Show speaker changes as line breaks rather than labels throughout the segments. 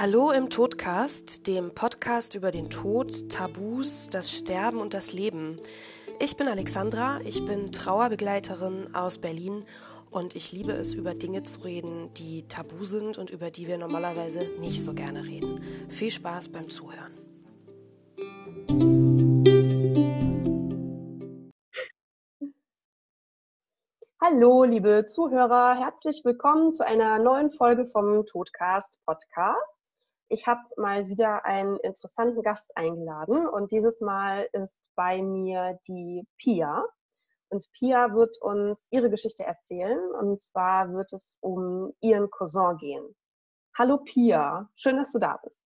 Hallo im Todcast, dem Podcast über den Tod, Tabus, das Sterben und das Leben. Ich bin Alexandra, ich bin Trauerbegleiterin aus Berlin und ich liebe es, über Dinge zu reden, die tabu sind und über die wir normalerweise nicht so gerne reden. Viel Spaß beim Zuhören.
Hallo, liebe Zuhörer, herzlich willkommen zu einer neuen Folge vom Todcast Podcast. Ich habe mal wieder einen interessanten Gast eingeladen und dieses Mal ist bei mir die Pia. Und Pia wird uns ihre Geschichte erzählen und zwar wird es um ihren Cousin gehen. Hallo Pia, schön, dass du da bist.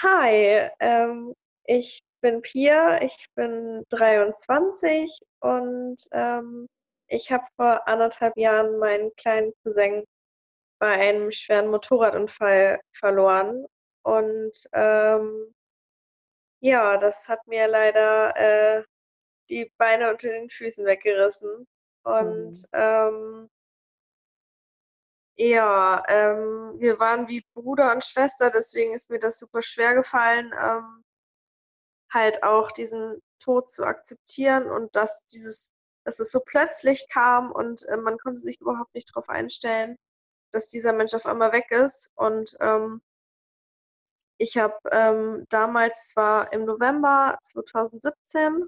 Hi, ähm, ich bin Pia, ich bin 23 und ähm, ich habe vor anderthalb Jahren meinen kleinen Cousin bei einem schweren Motorradunfall verloren. Und ähm, ja, das hat mir leider äh, die Beine unter den Füßen weggerissen. Und mhm. ähm, ja, ähm, wir waren wie Bruder und Schwester, deswegen ist mir das super schwer gefallen, ähm, halt auch diesen Tod zu akzeptieren und dass dieses, dass es so plötzlich kam und äh, man konnte sich überhaupt nicht darauf einstellen dass dieser Mensch auf einmal weg ist. Und ähm, ich habe ähm, damals, zwar im November 2017,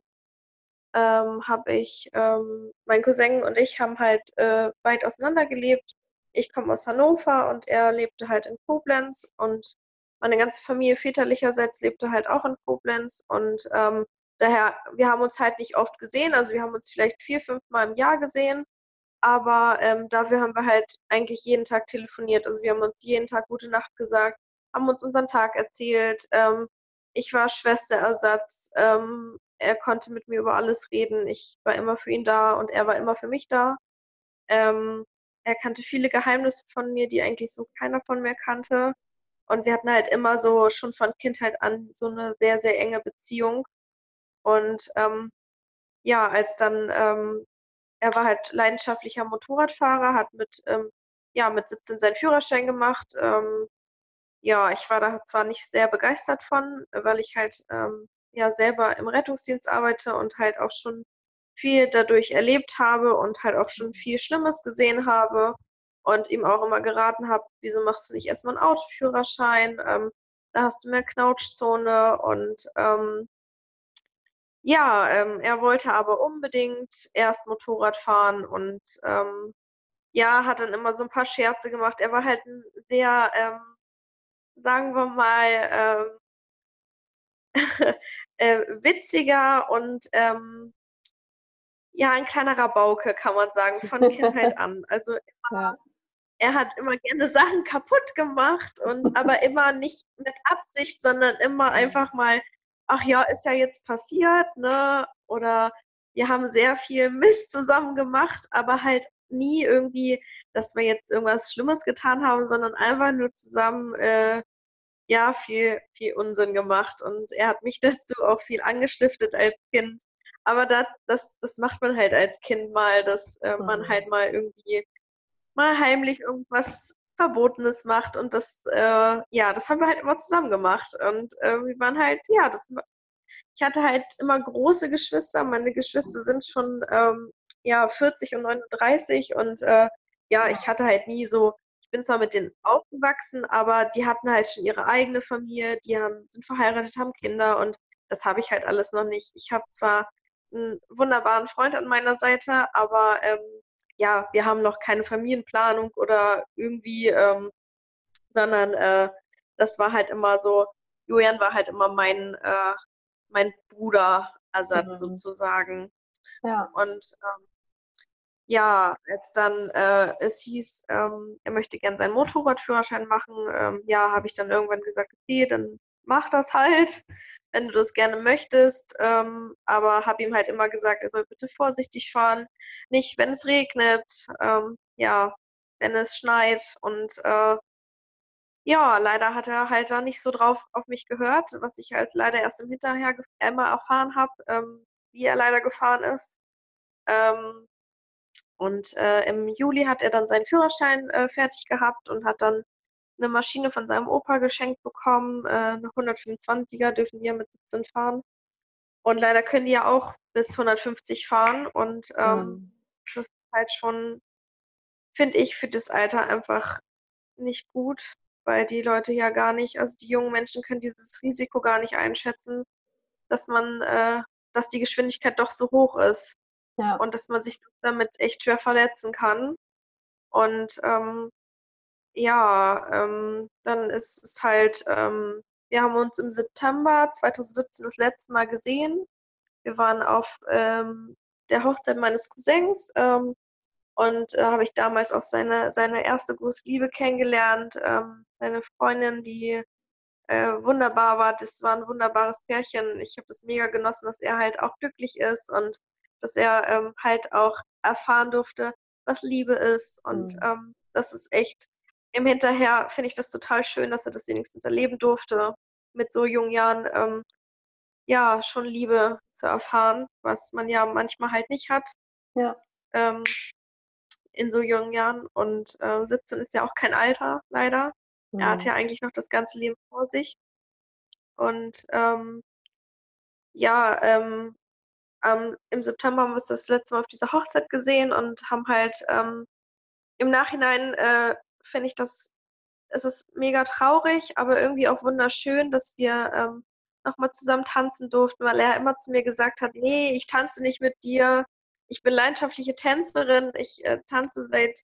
ähm, habe ich, ähm, mein Cousin und ich haben halt äh, weit auseinander gelebt. Ich komme aus Hannover und er lebte halt in Koblenz und meine ganze Familie väterlicherseits lebte halt auch in Koblenz und ähm, daher, wir haben uns halt nicht oft gesehen, also wir haben uns vielleicht vier, fünf Mal im Jahr gesehen aber ähm, dafür haben wir halt eigentlich jeden Tag telefoniert. Also wir haben uns jeden Tag gute Nacht gesagt, haben uns unseren Tag erzählt. Ähm, ich war Schwesterersatz. Ähm, er konnte mit mir über alles reden. Ich war immer für ihn da und er war immer für mich da. Ähm, er kannte viele Geheimnisse von mir, die eigentlich so keiner von mir kannte. Und wir hatten halt immer so schon von Kindheit an so eine sehr, sehr enge Beziehung. Und ähm, ja, als dann ähm, er war halt leidenschaftlicher Motorradfahrer, hat mit, ähm, ja, mit 17 seinen Führerschein gemacht. Ähm, ja, ich war da zwar nicht sehr begeistert von, weil ich halt ähm, ja selber im Rettungsdienst arbeite und halt auch schon viel dadurch erlebt habe und halt auch schon viel Schlimmes gesehen habe und ihm auch immer geraten habe, wieso machst du nicht erstmal einen Autoführerschein? Ähm, da hast du mehr Knautschzone und ähm, ja, ähm, er wollte aber unbedingt erst Motorrad fahren und ähm, ja, hat dann immer so ein paar Scherze gemacht. Er war halt ein sehr, ähm, sagen wir mal, ähm, äh, witziger und ähm, ja, ein kleiner Rabauke, kann man sagen, von Kindheit an. Also immer, ja. er hat immer gerne Sachen kaputt gemacht und aber immer nicht mit Absicht, sondern immer einfach mal ach ja, ist ja jetzt passiert, ne? Oder wir haben sehr viel Mist zusammen gemacht, aber halt nie irgendwie, dass wir jetzt irgendwas Schlimmes getan haben, sondern einfach nur zusammen, äh, ja, viel, viel Unsinn gemacht. Und er hat mich dazu auch viel angestiftet als Kind. Aber das, das, das macht man halt als Kind mal, dass äh, man mhm. halt mal irgendwie mal heimlich irgendwas Verbotenes macht und das, äh, ja, das haben wir halt immer zusammen gemacht und äh, wir waren halt, ja, das, ich hatte halt immer große Geschwister, meine Geschwister sind schon, ähm, ja, 40 und 39 und äh, ja, ich hatte halt nie so, ich bin zwar mit denen aufgewachsen, aber die hatten halt schon ihre eigene Familie, die haben, sind verheiratet, haben Kinder und das habe ich halt alles noch nicht. Ich habe zwar einen wunderbaren Freund an meiner Seite, aber ähm, ja, wir haben noch keine Familienplanung oder irgendwie, ähm, sondern äh, das war halt immer so, Julian war halt immer mein, äh, mein Bruderersatz mhm. sozusagen. Ja. Und ähm, ja, als dann äh, es hieß, ähm, er möchte gern seinen Motorradführerschein machen, ähm, ja, habe ich dann irgendwann gesagt, okay, dann mach das halt wenn du das gerne möchtest. Ähm, aber habe ihm halt immer gesagt, er soll bitte vorsichtig fahren. Nicht, wenn es regnet, ähm, ja, wenn es schneit. Und äh, ja, leider hat er halt da nicht so drauf auf mich gehört, was ich halt leider erst im Hinterher immer erfahren habe, ähm, wie er leider gefahren ist. Ähm, und äh, im Juli hat er dann seinen Führerschein äh, fertig gehabt und hat dann eine Maschine von seinem Opa geschenkt bekommen. Äh, eine 125er dürfen wir mit 17 fahren. Und leider können die ja auch bis 150 fahren. Und ähm, mhm. das ist halt schon, finde ich, für das Alter einfach nicht gut, weil die Leute ja gar nicht, also die jungen Menschen können dieses Risiko gar nicht einschätzen, dass man, äh, dass die Geschwindigkeit doch so hoch ist. Ja. Und dass man sich damit echt schwer verletzen kann. Und ähm, ja, ähm, dann ist es halt, ähm, wir haben uns im September 2017 das letzte Mal gesehen. Wir waren auf ähm, der Hochzeit meines Cousins ähm, und äh, habe ich damals auch seine, seine erste große Liebe kennengelernt. Ähm, seine Freundin, die äh, wunderbar war. Das war ein wunderbares Pärchen. Ich habe das mega genossen, dass er halt auch glücklich ist und dass er ähm, halt auch erfahren durfte, was Liebe ist. Und mhm. das ist echt im Hinterher finde ich das total schön, dass er das wenigstens erleben durfte, mit so jungen Jahren ähm, ja schon Liebe zu erfahren, was man ja manchmal halt nicht hat. Ja. Ähm, in so jungen Jahren. Und äh, 17 ist ja auch kein Alter, leider. Mhm. Er hat ja eigentlich noch das ganze Leben vor sich. Und ähm, ja, ähm, ähm, im September haben wir uns das letzte Mal auf dieser Hochzeit gesehen und haben halt ähm, im Nachhinein äh, finde ich das, es ist mega traurig, aber irgendwie auch wunderschön, dass wir ähm, nochmal zusammen tanzen durften, weil er immer zu mir gesagt hat, nee, ich tanze nicht mit dir. Ich bin leidenschaftliche Tänzerin. Ich äh, tanze seit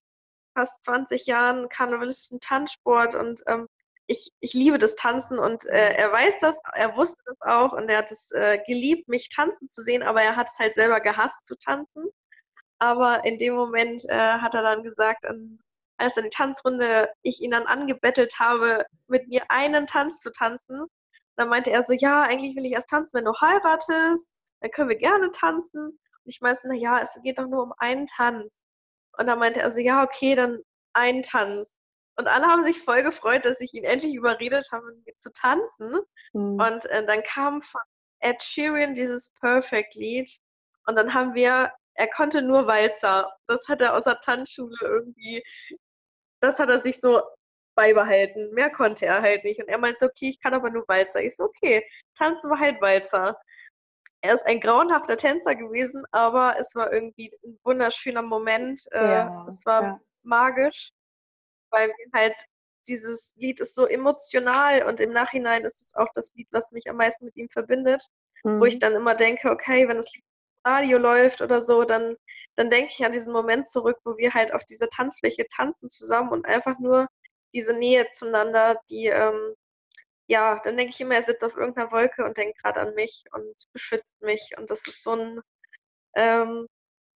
fast 20 Jahren karnevalistischen Tanzsport und ähm, ich, ich liebe das Tanzen und äh, er weiß das, er wusste das auch und er hat es äh, geliebt, mich tanzen zu sehen, aber er hat es halt selber gehasst zu tanzen. Aber in dem Moment äh, hat er dann gesagt, an als in die Tanzrunde ich ihn dann angebettelt habe, mit mir einen Tanz zu tanzen, dann meinte er so, ja, eigentlich will ich erst tanzen, wenn du heiratest, dann können wir gerne tanzen. Und ich meinte, na ja, es geht doch nur um einen Tanz. Und dann meinte er so, ja, okay, dann einen Tanz. Und alle haben sich voll gefreut, dass ich ihn endlich überredet habe, mit mir zu tanzen. Mhm. Und äh, dann kam von Ed Sheeran dieses Perfect-Lied. Und dann haben wir, er konnte nur Walzer. Das hat er aus der Tanzschule irgendwie das hat er sich so beibehalten. Mehr konnte er halt nicht. Und er meinte, okay, ich kann aber nur Walzer. Ich so, okay, tanzen wir halt Walzer. Er ist ein grauenhafter Tänzer gewesen, aber es war irgendwie ein wunderschöner Moment. Äh, ja, es war ja. magisch, weil halt dieses Lied ist so emotional und im Nachhinein ist es auch das Lied, was mich am meisten mit ihm verbindet, mhm. wo ich dann immer denke, okay, wenn das Lied Radio läuft oder so, dann, dann denke ich an diesen Moment zurück, wo wir halt auf dieser Tanzfläche tanzen zusammen und einfach nur diese Nähe zueinander, die, ähm, ja, dann denke ich immer, er sitzt auf irgendeiner Wolke und denkt gerade an mich und beschützt mich. Und das ist so ein, ähm,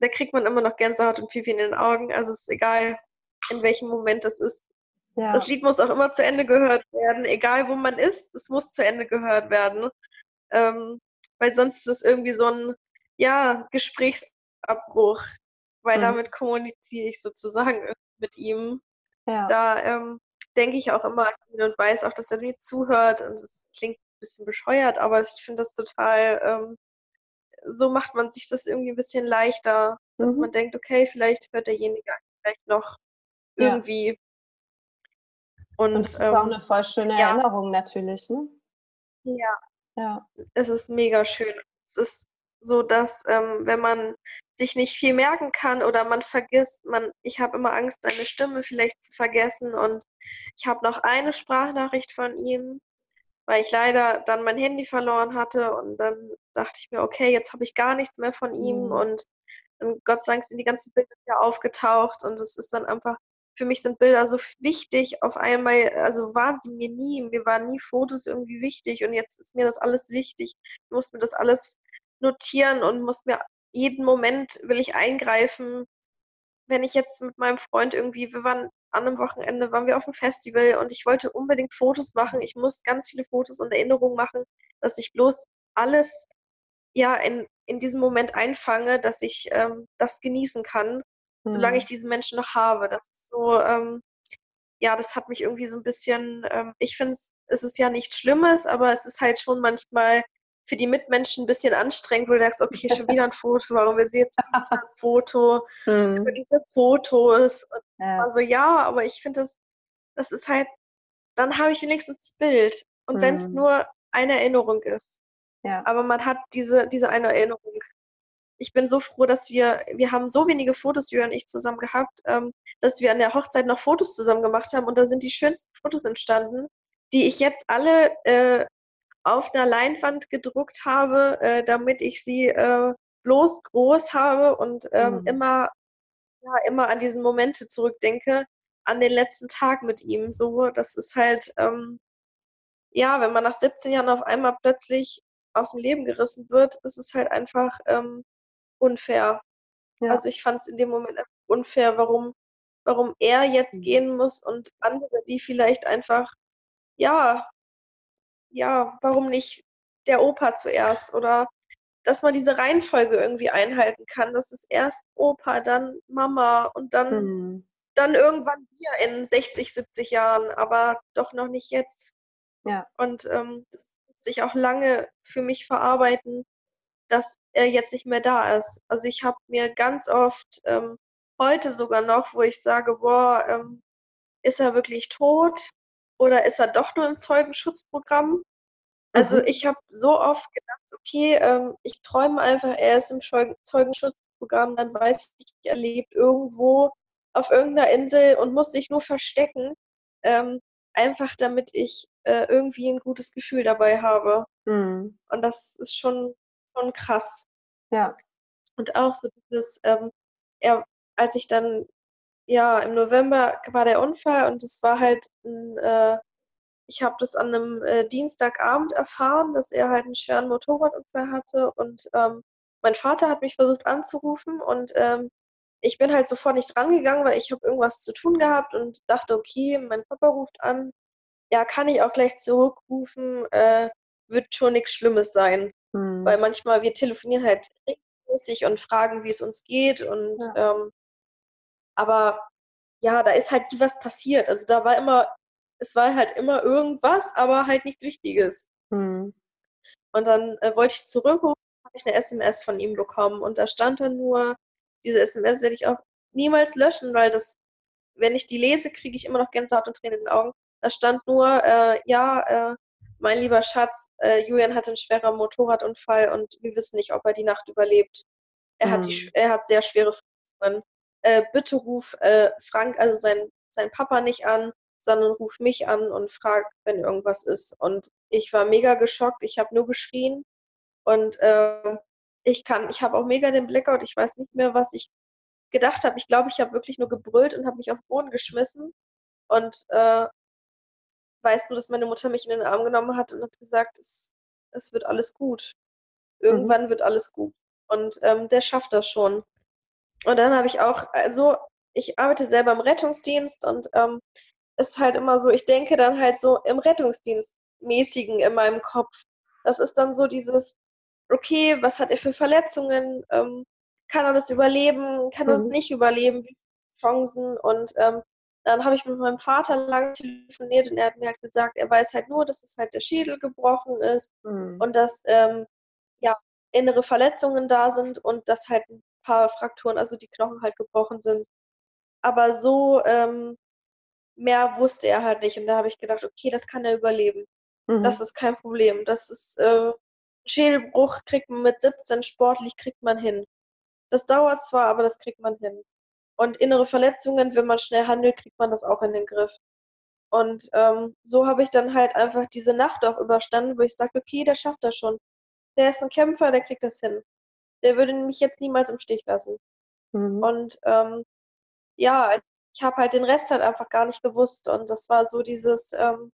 da kriegt man immer noch Gänsehaut und Pipi in den Augen. Also es ist egal, in welchem Moment das ist. Ja. Das Lied muss auch immer zu Ende gehört werden, egal wo man ist, es muss zu Ende gehört werden. Ähm, weil sonst ist es irgendwie so ein, ja, Gesprächsabbruch, weil mhm. damit kommuniziere ich sozusagen mit ihm. Ja. Da ähm, denke ich auch immer und weiß auch, dass er mir zuhört und es klingt ein bisschen bescheuert, aber ich finde das total, ähm, so macht man sich das irgendwie ein bisschen leichter, dass mhm. man denkt, okay, vielleicht hört derjenige vielleicht noch irgendwie. Ja.
Und, und das ist ähm, auch eine voll schöne ja. Erinnerung natürlich, ne?
Ja. Ja. Es ist mega schön. Es ist so dass ähm, wenn man sich nicht viel merken kann oder man vergisst, man, ich habe immer Angst, seine Stimme vielleicht zu vergessen und ich habe noch eine Sprachnachricht von ihm, weil ich leider dann mein Handy verloren hatte und dann dachte ich mir, okay, jetzt habe ich gar nichts mehr von ihm mhm. und, und Gott sei Dank sind die ganzen Bilder wieder aufgetaucht und es ist dann einfach für mich sind Bilder so wichtig auf einmal, also waren sie mir nie, mir waren nie Fotos irgendwie wichtig und jetzt ist mir das alles wichtig. Ich muss mir das alles notieren und muss mir jeden Moment will ich eingreifen. Wenn ich jetzt mit meinem Freund irgendwie, wir waren an einem Wochenende, waren wir auf einem Festival und ich wollte unbedingt Fotos machen. Ich muss ganz viele Fotos und Erinnerungen machen, dass ich bloß alles ja in, in diesem Moment einfange, dass ich ähm, das genießen kann, mhm. solange ich diesen Menschen noch habe. Das ist so, ähm, ja, das hat mich irgendwie so ein bisschen, ähm, ich finde es ist ja nichts Schlimmes, aber es ist halt schon manchmal für die Mitmenschen ein bisschen anstrengend, wo du sagst, okay, schon wieder ein Foto, warum will sie jetzt ein Foto? Mhm. Diese Fotos. Ja. Also ja, aber ich finde das, das ist halt dann habe ich wenigstens das Bild. Und wenn es
Mhm.
nur eine Erinnerung ist.
Ja.
Aber man hat diese, diese eine Erinnerung. Ich bin so froh, dass wir, wir haben so wenige Fotos, Jürgen und ich zusammen gehabt, ähm, dass wir an der Hochzeit noch Fotos zusammen gemacht haben und da sind die schönsten Fotos entstanden, die ich jetzt alle äh, auf einer Leinwand gedruckt habe, äh, damit ich sie äh, bloß groß habe und ähm,
Mhm.
immer, ja, immer an diesen Momente zurückdenke, an den letzten Tag mit ihm. So, das ist halt, ähm, ja, wenn man nach 17 Jahren auf einmal plötzlich aus dem Leben gerissen wird, ist es halt einfach ähm, unfair.
Ja.
Also ich fand es in dem Moment einfach unfair, warum, warum er jetzt
Mhm.
gehen muss und andere, die vielleicht einfach, ja, ja, warum nicht der Opa zuerst oder dass man diese Reihenfolge irgendwie einhalten kann. Das ist erst Opa, dann Mama und dann,
Mhm.
dann irgendwann wir in 60, 70 Jahren, aber doch noch nicht jetzt.
Ja.
Und ähm, das wird sich auch lange für mich verarbeiten, dass er jetzt nicht mehr da ist. Also ich habe mir ganz oft, ähm, heute sogar noch, wo ich sage, boah, ähm, ist er wirklich tot oder ist er doch nur im Zeugenschutzprogramm? Also
Mhm.
ich habe so oft gedacht, okay, ähm, ich träume einfach, er ist im Zeugenschutzprogramm, dann weiß ich, er lebt irgendwo auf irgendeiner Insel und muss sich nur verstecken, ähm, einfach damit ich äh, irgendwie ein gutes Gefühl dabei habe.
Mhm.
Und das ist schon, schon krass.
Ja.
Und auch so dieses, ähm, er, als ich dann, ja, im November war der Unfall und es war halt ein, äh, ich habe das an einem äh, Dienstagabend erfahren, dass er halt einen schweren Motorradunfall hatte und ähm, mein Vater hat mich versucht anzurufen und ähm, ich bin halt sofort nicht rangegangen, weil ich habe irgendwas zu tun gehabt und dachte, okay, mein Papa ruft an, ja, kann ich auch gleich zurückrufen, äh, wird schon nichts Schlimmes sein.
Mhm.
weil manchmal wir telefonieren halt regelmäßig und fragen, wie es uns geht und ähm, aber ja, da ist halt nie was passiert. Also da war immer, es war halt immer irgendwas, aber halt nichts Wichtiges.
Mhm.
Und dann äh, wollte ich zurückrufen, habe ich eine SMS von ihm bekommen und da stand dann nur, diese SMS werde ich auch niemals löschen, weil das, wenn ich die lese, kriege ich immer noch Gänsehaut und Tränen in den Augen. Da stand nur, äh, ja, äh, mein lieber Schatz, äh, Julian hatte einen schweren Motorradunfall und wir wissen nicht, ob er die Nacht überlebt. Er, hat, die,
Mhm.
sch- er hat sehr schwere Verletzungen. Äh, bitte ruf äh, Frank, also sein, sein Papa, nicht an, sondern ruf mich an und frag, wenn irgendwas ist. Und ich war mega geschockt. Ich habe nur geschrien und äh, ich kann, ich habe auch mega den Blackout. Ich weiß nicht mehr, was ich gedacht habe. Ich glaube, ich habe wirklich nur gebrüllt und habe mich auf den Boden geschmissen und äh, weiß nur, dass meine Mutter mich in den Arm genommen hat und hat gesagt, es, es wird alles gut. Irgendwann wird alles gut. Und ähm, der schafft das schon. Und dann habe ich auch, also ich arbeite selber im Rettungsdienst und ähm, es ist halt immer so, ich denke dann halt so im Rettungsdienstmäßigen in meinem Kopf. Das ist dann so dieses, okay, was hat er für Verletzungen? Ähm, kann er das überleben? Kann er das
Mhm.
nicht überleben? Wie viele Chancen? Und ähm, dann habe ich mit meinem Vater lange telefoniert und er hat mir halt gesagt, er weiß halt nur, dass es halt der Schädel gebrochen ist
Mhm.
und dass ähm, ja, innere Verletzungen da sind und dass halt ein paar Frakturen, also die Knochen halt gebrochen sind. Aber so ähm, mehr wusste er halt nicht. Und da habe ich gedacht, okay, das kann er überleben.
Mhm.
Das ist kein Problem. Das ist äh, Schädelbruch kriegt man mit 17 sportlich kriegt man hin. Das dauert zwar, aber das kriegt man hin. Und innere Verletzungen, wenn man schnell handelt, kriegt man das auch in den Griff. Und ähm, so habe ich dann halt einfach diese Nacht auch überstanden, wo ich sage, okay, der schafft das schon. Der ist ein Kämpfer, der kriegt das hin. Der würde mich jetzt niemals im Stich lassen.
Mhm.
Und ähm, ja, ich habe halt den Rest halt einfach gar nicht gewusst. Und das war so dieses, ähm,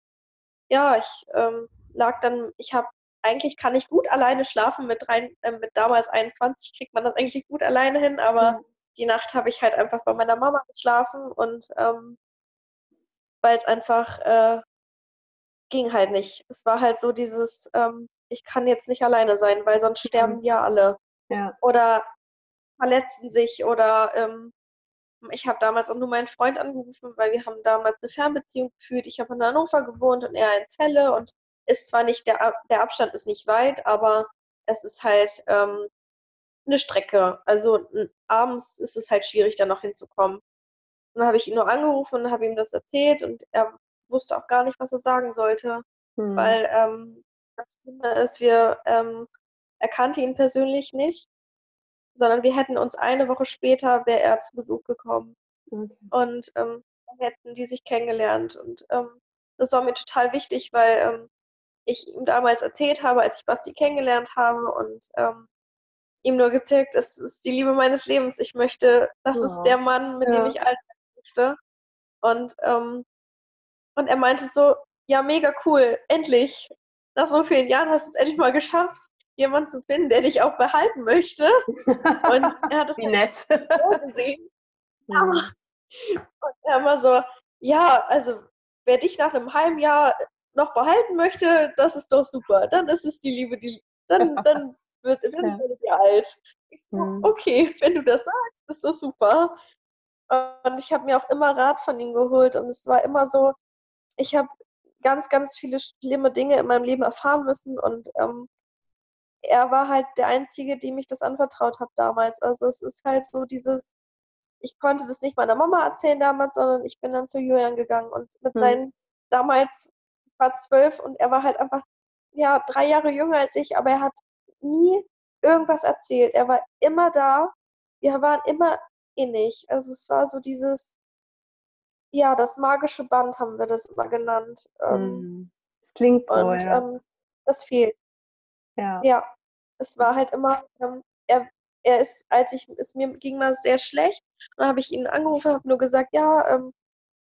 ja, ich ähm, lag dann, ich habe, eigentlich kann ich gut alleine schlafen. Mit, rein, äh, mit damals 21 kriegt man das eigentlich gut alleine hin, aber
Mhm.
die Nacht habe ich halt einfach bei meiner Mama geschlafen und ähm, weil es einfach äh, ging halt nicht. Es war halt so dieses, ähm, ich kann jetzt nicht alleine sein, weil sonst sterben die ja alle
Ja.
oder verletzen sich oder ähm, ich habe damals auch nur meinen Freund angerufen, weil wir haben damals eine Fernbeziehung geführt. Ich habe in Hannover gewohnt und er in Celle und ist zwar nicht, der, der Abstand ist nicht weit, aber es ist halt ähm, eine Strecke. Also abends ist es halt schwierig, da noch hinzukommen. Und dann habe ich ihn nur angerufen und habe ihm das erzählt und er wusste auch gar nicht, was er sagen sollte.
Hm.
Weil ähm, das Schlimme ist, wir, ähm, er kannte ihn persönlich nicht, sondern wir hätten uns eine Woche später, wäre er zu Besuch gekommen.
Okay.
Und ähm, dann hätten die sich kennengelernt. Und ähm, das war mir total wichtig, weil ähm, ich ihm damals erzählt habe, als ich Basti kennengelernt habe und ähm, ihm nur gezeigt, es ist die Liebe meines Lebens. Ich möchte, das
Ja.
ist der Mann, mit dem
Ja.
ich alt werden möchte. Und, ähm, und er meinte so, ja, mega cool, endlich. Nach so vielen Jahren hast du es endlich mal geschafft, jemanden zu finden, der dich auch behalten möchte. Und er hat es
Wie nett.
so gesehen.
Hm.
Und er war so, ja, also wer dich nach einem halben Jahr noch behalten möchte, das ist doch super. Dann ist es die Liebe, die dann, dann wird, wird
Ja.
ja. dir alt. Ich so,
Hm.
okay, wenn du das sagst, ist das super. Und ich habe mir auch immer Rat von ihm geholt und es war immer so, ich habe ganz, ganz viele schlimme Dinge in meinem Leben erfahren müssen und ähm, er war halt der Einzige, dem ich das anvertraut habe damals. Also es ist halt so dieses, ich konnte das nicht meiner Mama erzählen damals, sondern ich bin dann zu Julian gegangen und mit
Hm.
seinen, damals war zwölf und er war halt einfach, ja, drei Jahre jünger als ich, aber er hat nie irgendwas erzählt. Er war immer da. Wir waren immer innig. Also es war so dieses, ja, das magische Band haben wir das immer genannt. Ähm,
Hm. Das klingt so,
und
ja.
ähm, das fehlt.
Ja.
Ja, es war halt immer, ähm, er, er ist, als ich, es mir ging mal sehr schlecht, dann habe ich ihn angerufen, habe nur gesagt, ja, ähm,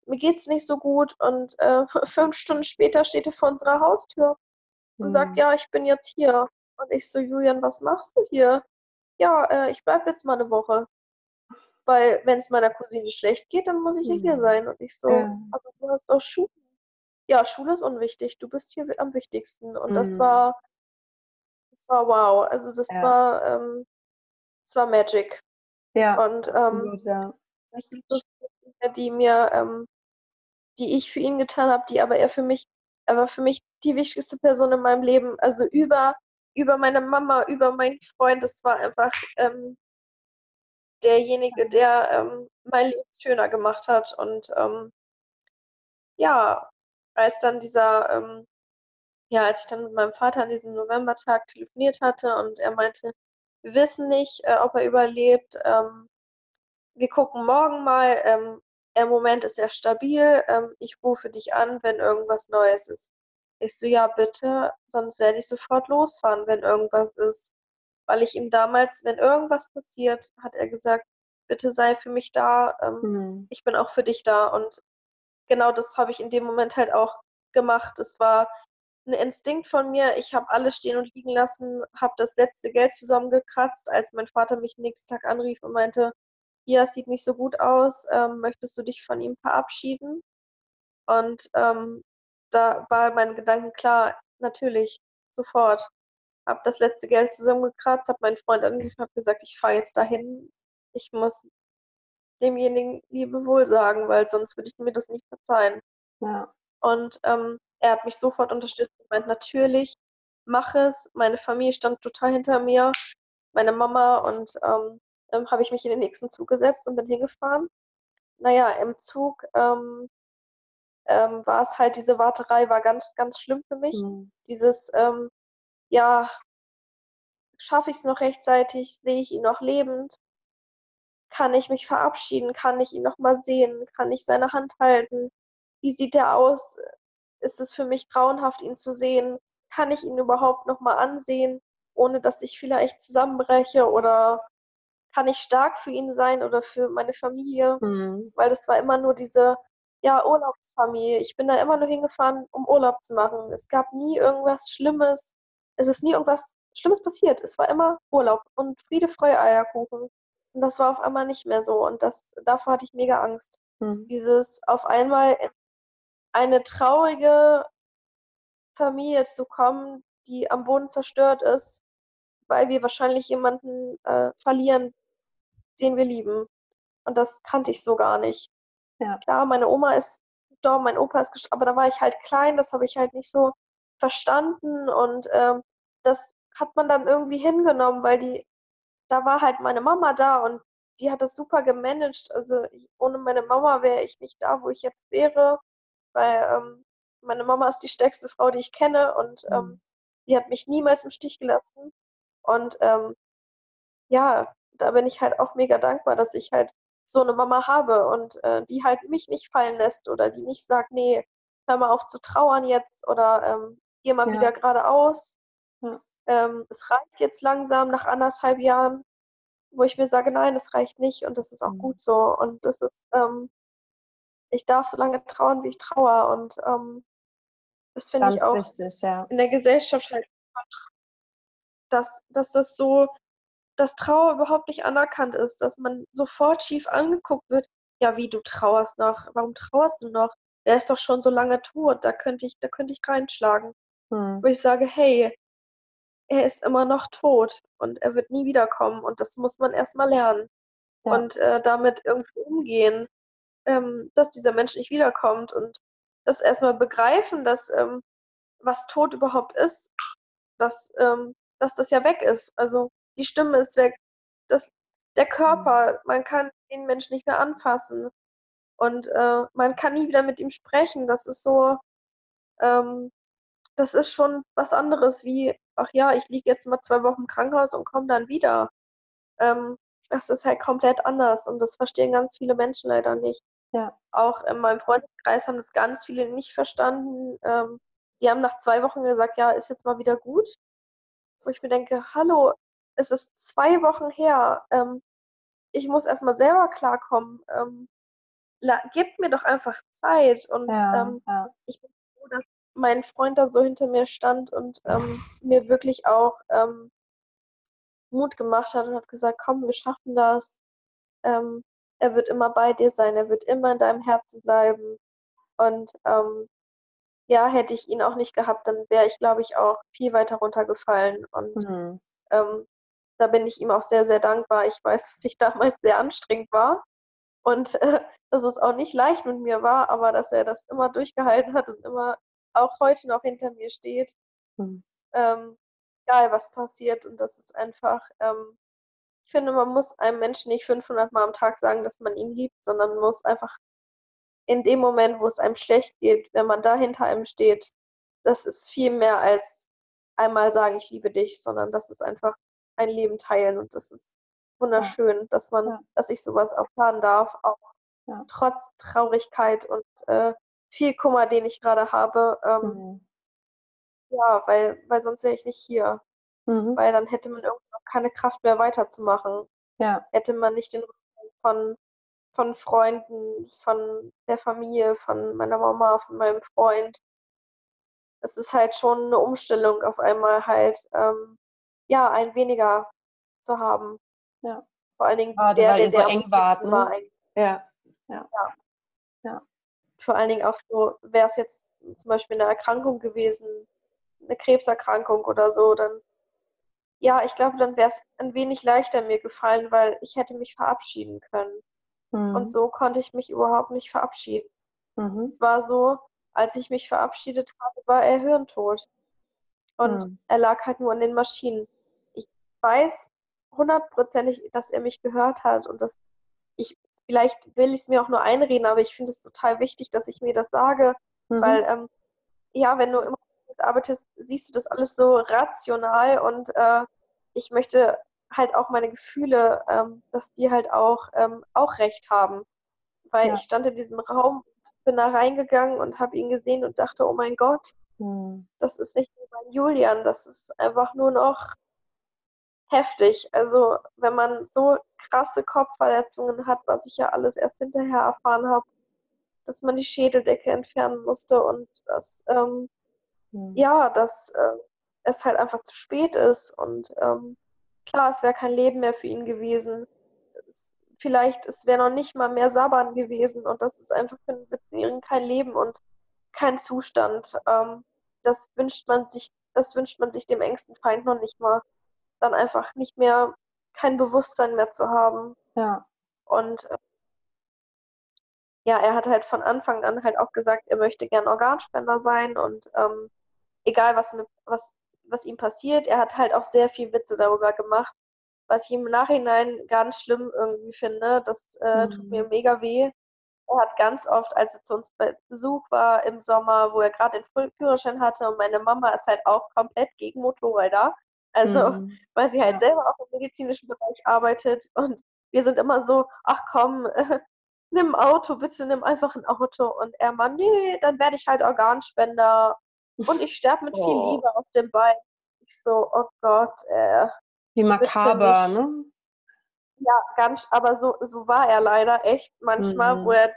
mir geht's nicht so gut und äh, fünf Stunden später steht er vor unserer Haustür und sagt,
Hm.
ja, ich bin jetzt hier. Und ich so, Julian, was machst du hier? Ja, äh, ich bleib jetzt mal eine Woche. Weil wenn es meiner Cousine schlecht geht, dann muss ich ja hier
Hm.
sein. Und ich so,
Ja.
aber du hast doch Schule. Ja, Schule ist unwichtig. Du bist hier am wichtigsten. Und das
Hm.
war, das war wow. Also das
Ja.
war, ähm, das war Magic.
Ja,
Und ähm,
absolut, ja.
das sind so Dinge, die mir, ähm, die ich für ihn getan habe, die aber er für mich, er war für mich die wichtigste Person in meinem Leben. Also über, über meine Mama, über meinen Freund. Das war einfach ähm, derjenige, der ähm, mein Leben schöner gemacht hat. Und ähm, ja, als dann dieser, ähm, ja, als ich dann mit meinem Vater an diesem Novembertag telefoniert hatte und er meinte, wir wissen nicht, äh, ob er überlebt. Ähm, wir gucken morgen mal. Ähm, Im Moment ist er stabil. Ähm, ich rufe dich an, wenn irgendwas Neues ist. Ich so, ja, bitte, sonst werde ich sofort losfahren, wenn irgendwas ist. Weil ich ihm damals, wenn irgendwas passiert, hat er gesagt, bitte sei für mich da. Ähm,
Hm.
ich bin auch für dich da. Und genau das habe ich in dem Moment halt auch gemacht. Es war ein Instinkt von mir. Ich habe alles stehen und liegen lassen, habe das letzte Geld zusammengekratzt, als mein Vater mich nächsten Tag anrief und meinte, ja, es sieht nicht so gut aus, ähm, möchtest du dich von ihm verabschieden? Und ähm, da war mein Gedanken klar, natürlich, sofort. Habe das letzte Geld zusammengekratzt, habe meinen Freund angerufen, habe gesagt, ich fahre jetzt dahin. Ich muss demjenigen Lebewohl sagen, weil sonst würde ich mir das nicht verzeihen.
Ja.
Und ähm, er hat mich sofort unterstützt und meint, natürlich, mach es. Meine Familie stand total hinter mir, meine Mama und ähm, ähm, habe ich mich in den nächsten Zug gesetzt und bin hingefahren. Naja, im Zug ähm, ähm, war es halt, diese Warterei war ganz, ganz schlimm für mich.
Hm.
Dieses, ähm, ja, schaffe ich es noch rechtzeitig, sehe ich ihn noch lebend, kann ich mich verabschieden, kann ich ihn noch mal sehen, kann ich seine Hand halten, wie sieht er aus, ist es für mich grauenhaft, ihn zu sehen, kann ich ihn überhaupt noch mal ansehen, ohne dass ich vielleicht zusammenbreche oder kann ich stark für ihn sein oder für meine Familie,
Hm.
weil das war immer nur diese ja, Urlaubsfamilie. Ich bin da immer nur hingefahren, um Urlaub zu machen. Es gab nie irgendwas Schlimmes. Es ist nie irgendwas Schlimmes passiert. Es war immer Urlaub und Friede, Freude, Eierkuchen. Und das war auf einmal nicht mehr so. Und das, davor hatte ich mega Angst.
Hm.
Dieses auf einmal in eine traurige Familie zu kommen, die am Boden zerstört ist, weil wir wahrscheinlich jemanden äh, verlieren, den wir lieben. Und das kannte ich so gar nicht.
Ja.
Klar, meine Oma ist gestorben, mein Opa ist gestorben, aber da war ich halt klein, das habe ich halt nicht so verstanden und ähm, das hat man dann irgendwie hingenommen, weil die, da war halt meine Mama da und die hat das super gemanagt. Also ich, ohne meine Mama wäre ich nicht da, wo ich jetzt wäre. Weil ähm, meine Mama ist die stärkste Frau, die ich kenne und
Mhm.
ähm, die hat mich niemals im Stich gelassen. Und ähm, ja, da bin ich halt auch mega dankbar, dass ich halt so eine Mama habe und äh, die halt mich nicht fallen lässt oder die nicht sagt, nee, hör mal auf zu trauern jetzt oder ähm, geh mal
Ja.
wieder geradeaus.
Ja.
Ähm, es reicht jetzt langsam nach anderthalb Jahren, wo ich mir sage, nein, es reicht nicht und das ist auch
Mhm.
gut so. Und das ist, ähm, ich darf so lange trauern, wie ich trauer. Und ähm, das finde ich auch
wichtig, ja.
in der Gesellschaft halt, dass, dass das so, dass Trauer überhaupt nicht anerkannt ist, dass man sofort schief angeguckt wird. Ja, wie du trauerst noch? Warum trauerst du noch? Der ist doch schon so lange tot, da könnte ich, da könnte ich reinschlagen.
Mhm.
Wo ich sage, hey, er ist immer noch tot und er wird nie wiederkommen und das muss man erstmal lernen
Ja.
und äh, damit irgendwie umgehen, ähm, dass dieser Mensch nicht wiederkommt und das erstmal begreifen, dass ähm, was Tod überhaupt ist, dass, ähm, dass das ja weg ist. Also die Stimme ist weg, das, der Körper, man kann den Menschen nicht mehr anfassen und äh, man kann nie wieder mit ihm sprechen. Das ist so, ähm, das ist schon was anderes wie, ach ja, ich liege jetzt mal zwei Wochen im Krankenhaus und komme dann wieder. Ähm, das ist halt komplett anders und das verstehen ganz viele Menschen leider nicht.
Ja.
Auch in meinem Freundeskreis haben das ganz viele nicht verstanden. Ähm, die haben nach zwei Wochen gesagt, ja, ist jetzt mal wieder gut. Wo ich mir denke, hallo, es ist zwei Wochen her. Ähm, ich muss erstmal selber klarkommen. Ähm, gebt mir doch einfach Zeit. Und
Ja,
ähm,
ja.
ich bin froh, dass mein Freund da so hinter mir stand und ähm, mir wirklich auch ähm, Mut gemacht hat und hat gesagt, komm, wir schaffen das. Ähm, er wird immer bei dir sein, er wird immer in deinem Herzen bleiben. Und ähm, ja, hätte ich ihn auch nicht gehabt, dann wäre ich, glaube ich, auch viel weiter runtergefallen. Und
Mhm.
ähm, da bin ich ihm auch sehr, sehr dankbar. Ich weiß, dass ich damals sehr anstrengend war und äh, dass es auch nicht leicht mit mir war, aber dass er das immer durchgehalten hat und immer auch heute noch hinter mir steht,
Mhm.
ähm, egal was passiert. Und das ist einfach, ähm, ich finde, man muss einem Menschen nicht 500 Mal am Tag sagen, dass man ihn liebt, sondern muss einfach in dem Moment, wo es einem schlecht geht, wenn man da hinter einem steht, das ist viel mehr als einmal sagen, ich liebe dich, sondern das ist einfach ein Leben teilen und das ist wunderschön, dass man,
Ja.
dass ich sowas erfahren darf, auch
Ja.
trotz Traurigkeit und äh, viel Kummer, den ich gerade habe. Ähm,
Mhm.
Ja, weil, weil sonst wäre ich nicht hier,
Mhm.
weil dann hätte man irgendwann auch keine Kraft mehr weiterzumachen.
Ja,
Hätte man nicht den Rücken von, von Freunden, von der Familie, von meiner Mama, von meinem Freund. Es ist halt schon eine Umstellung, auf einmal halt, ähm, ja, ein weniger zu haben.
Ja.
Vor allen Dingen
Gerade
der,
weil
der,
ihr so
der
eng wart,
wichtigsten war eigentlich.
ja.
Vor allen Dingen auch so, wäre es jetzt zum Beispiel eine Erkrankung gewesen, eine Krebserkrankung oder so, dann, ja, ich glaube, dann wäre es ein wenig leichter mir gefallen, weil ich hätte mich verabschieden können.
Mhm.
Und so konnte ich mich überhaupt nicht verabschieden.
Mhm.
Es war so, als ich mich verabschiedet habe, war er hirntot. Und
Mhm.
er lag halt nur an den Maschinen. Ich weiß hundertprozentig, dass er mich gehört hat und dass ich, vielleicht will ich es mir auch nur einreden, aber ich finde es total wichtig, dass ich mir das sage,
Mhm.
weil, ähm, ja, wenn du immer arbeitest, siehst du das alles so rational und äh, ich möchte halt auch meine Gefühle, ähm, dass die halt auch, ähm, auch recht haben. Weil
Ja.
ich stand in diesem Raum, bin da reingegangen und habe ihn gesehen und dachte, oh mein Gott,
Mhm.
das ist nicht nur mein Julian, das ist einfach nur noch heftig. Also wenn man so krasse Kopfverletzungen hat, was ich ja alles erst hinterher erfahren habe, dass man die Schädeldecke entfernen musste und dass, ähm,
Mhm.
ja, dass äh, es halt einfach zu spät ist. Und ähm, klar, es wäre kein Leben mehr für ihn gewesen. Es, vielleicht, es wäre noch nicht mal mehr Saban gewesen und das ist einfach für einen 17-Jährigen kein Leben und kein Zustand. Ähm, das wünscht man sich, das wünscht man sich dem engsten Feind noch nicht mal. Dann einfach nicht mehr kein Bewusstsein mehr zu haben.
Ja.
Und äh, ja, er hat halt von Anfang an halt auch gesagt, er möchte gern Organspender sein und ähm, egal was, mit, was, was ihm passiert, er hat halt auch sehr viel Witze darüber gemacht, was ich im Nachhinein ganz schlimm irgendwie finde. Das äh, tut
Mhm.
mir mega weh. er hat ganz oft, als er zu uns bei Besuch war im Sommer, wo er gerade den Führerschein hatte und meine Mama ist halt auch komplett gegen Motorräder. Also, mhm. weil sie halt ja. selber auch im medizinischen Bereich arbeitet und wir sind immer so, ach komm, äh, nimm ein Auto, bitte nimm einfach ein Auto. Und er meint, nee, dann werde ich halt Organspender und ich sterbe mit oh. viel Liebe auf dem Bein. Ich so, oh Gott, äh,
Wie makaber, ne?
Ja, ganz, aber so, so war er leider echt manchmal, mhm. wo er,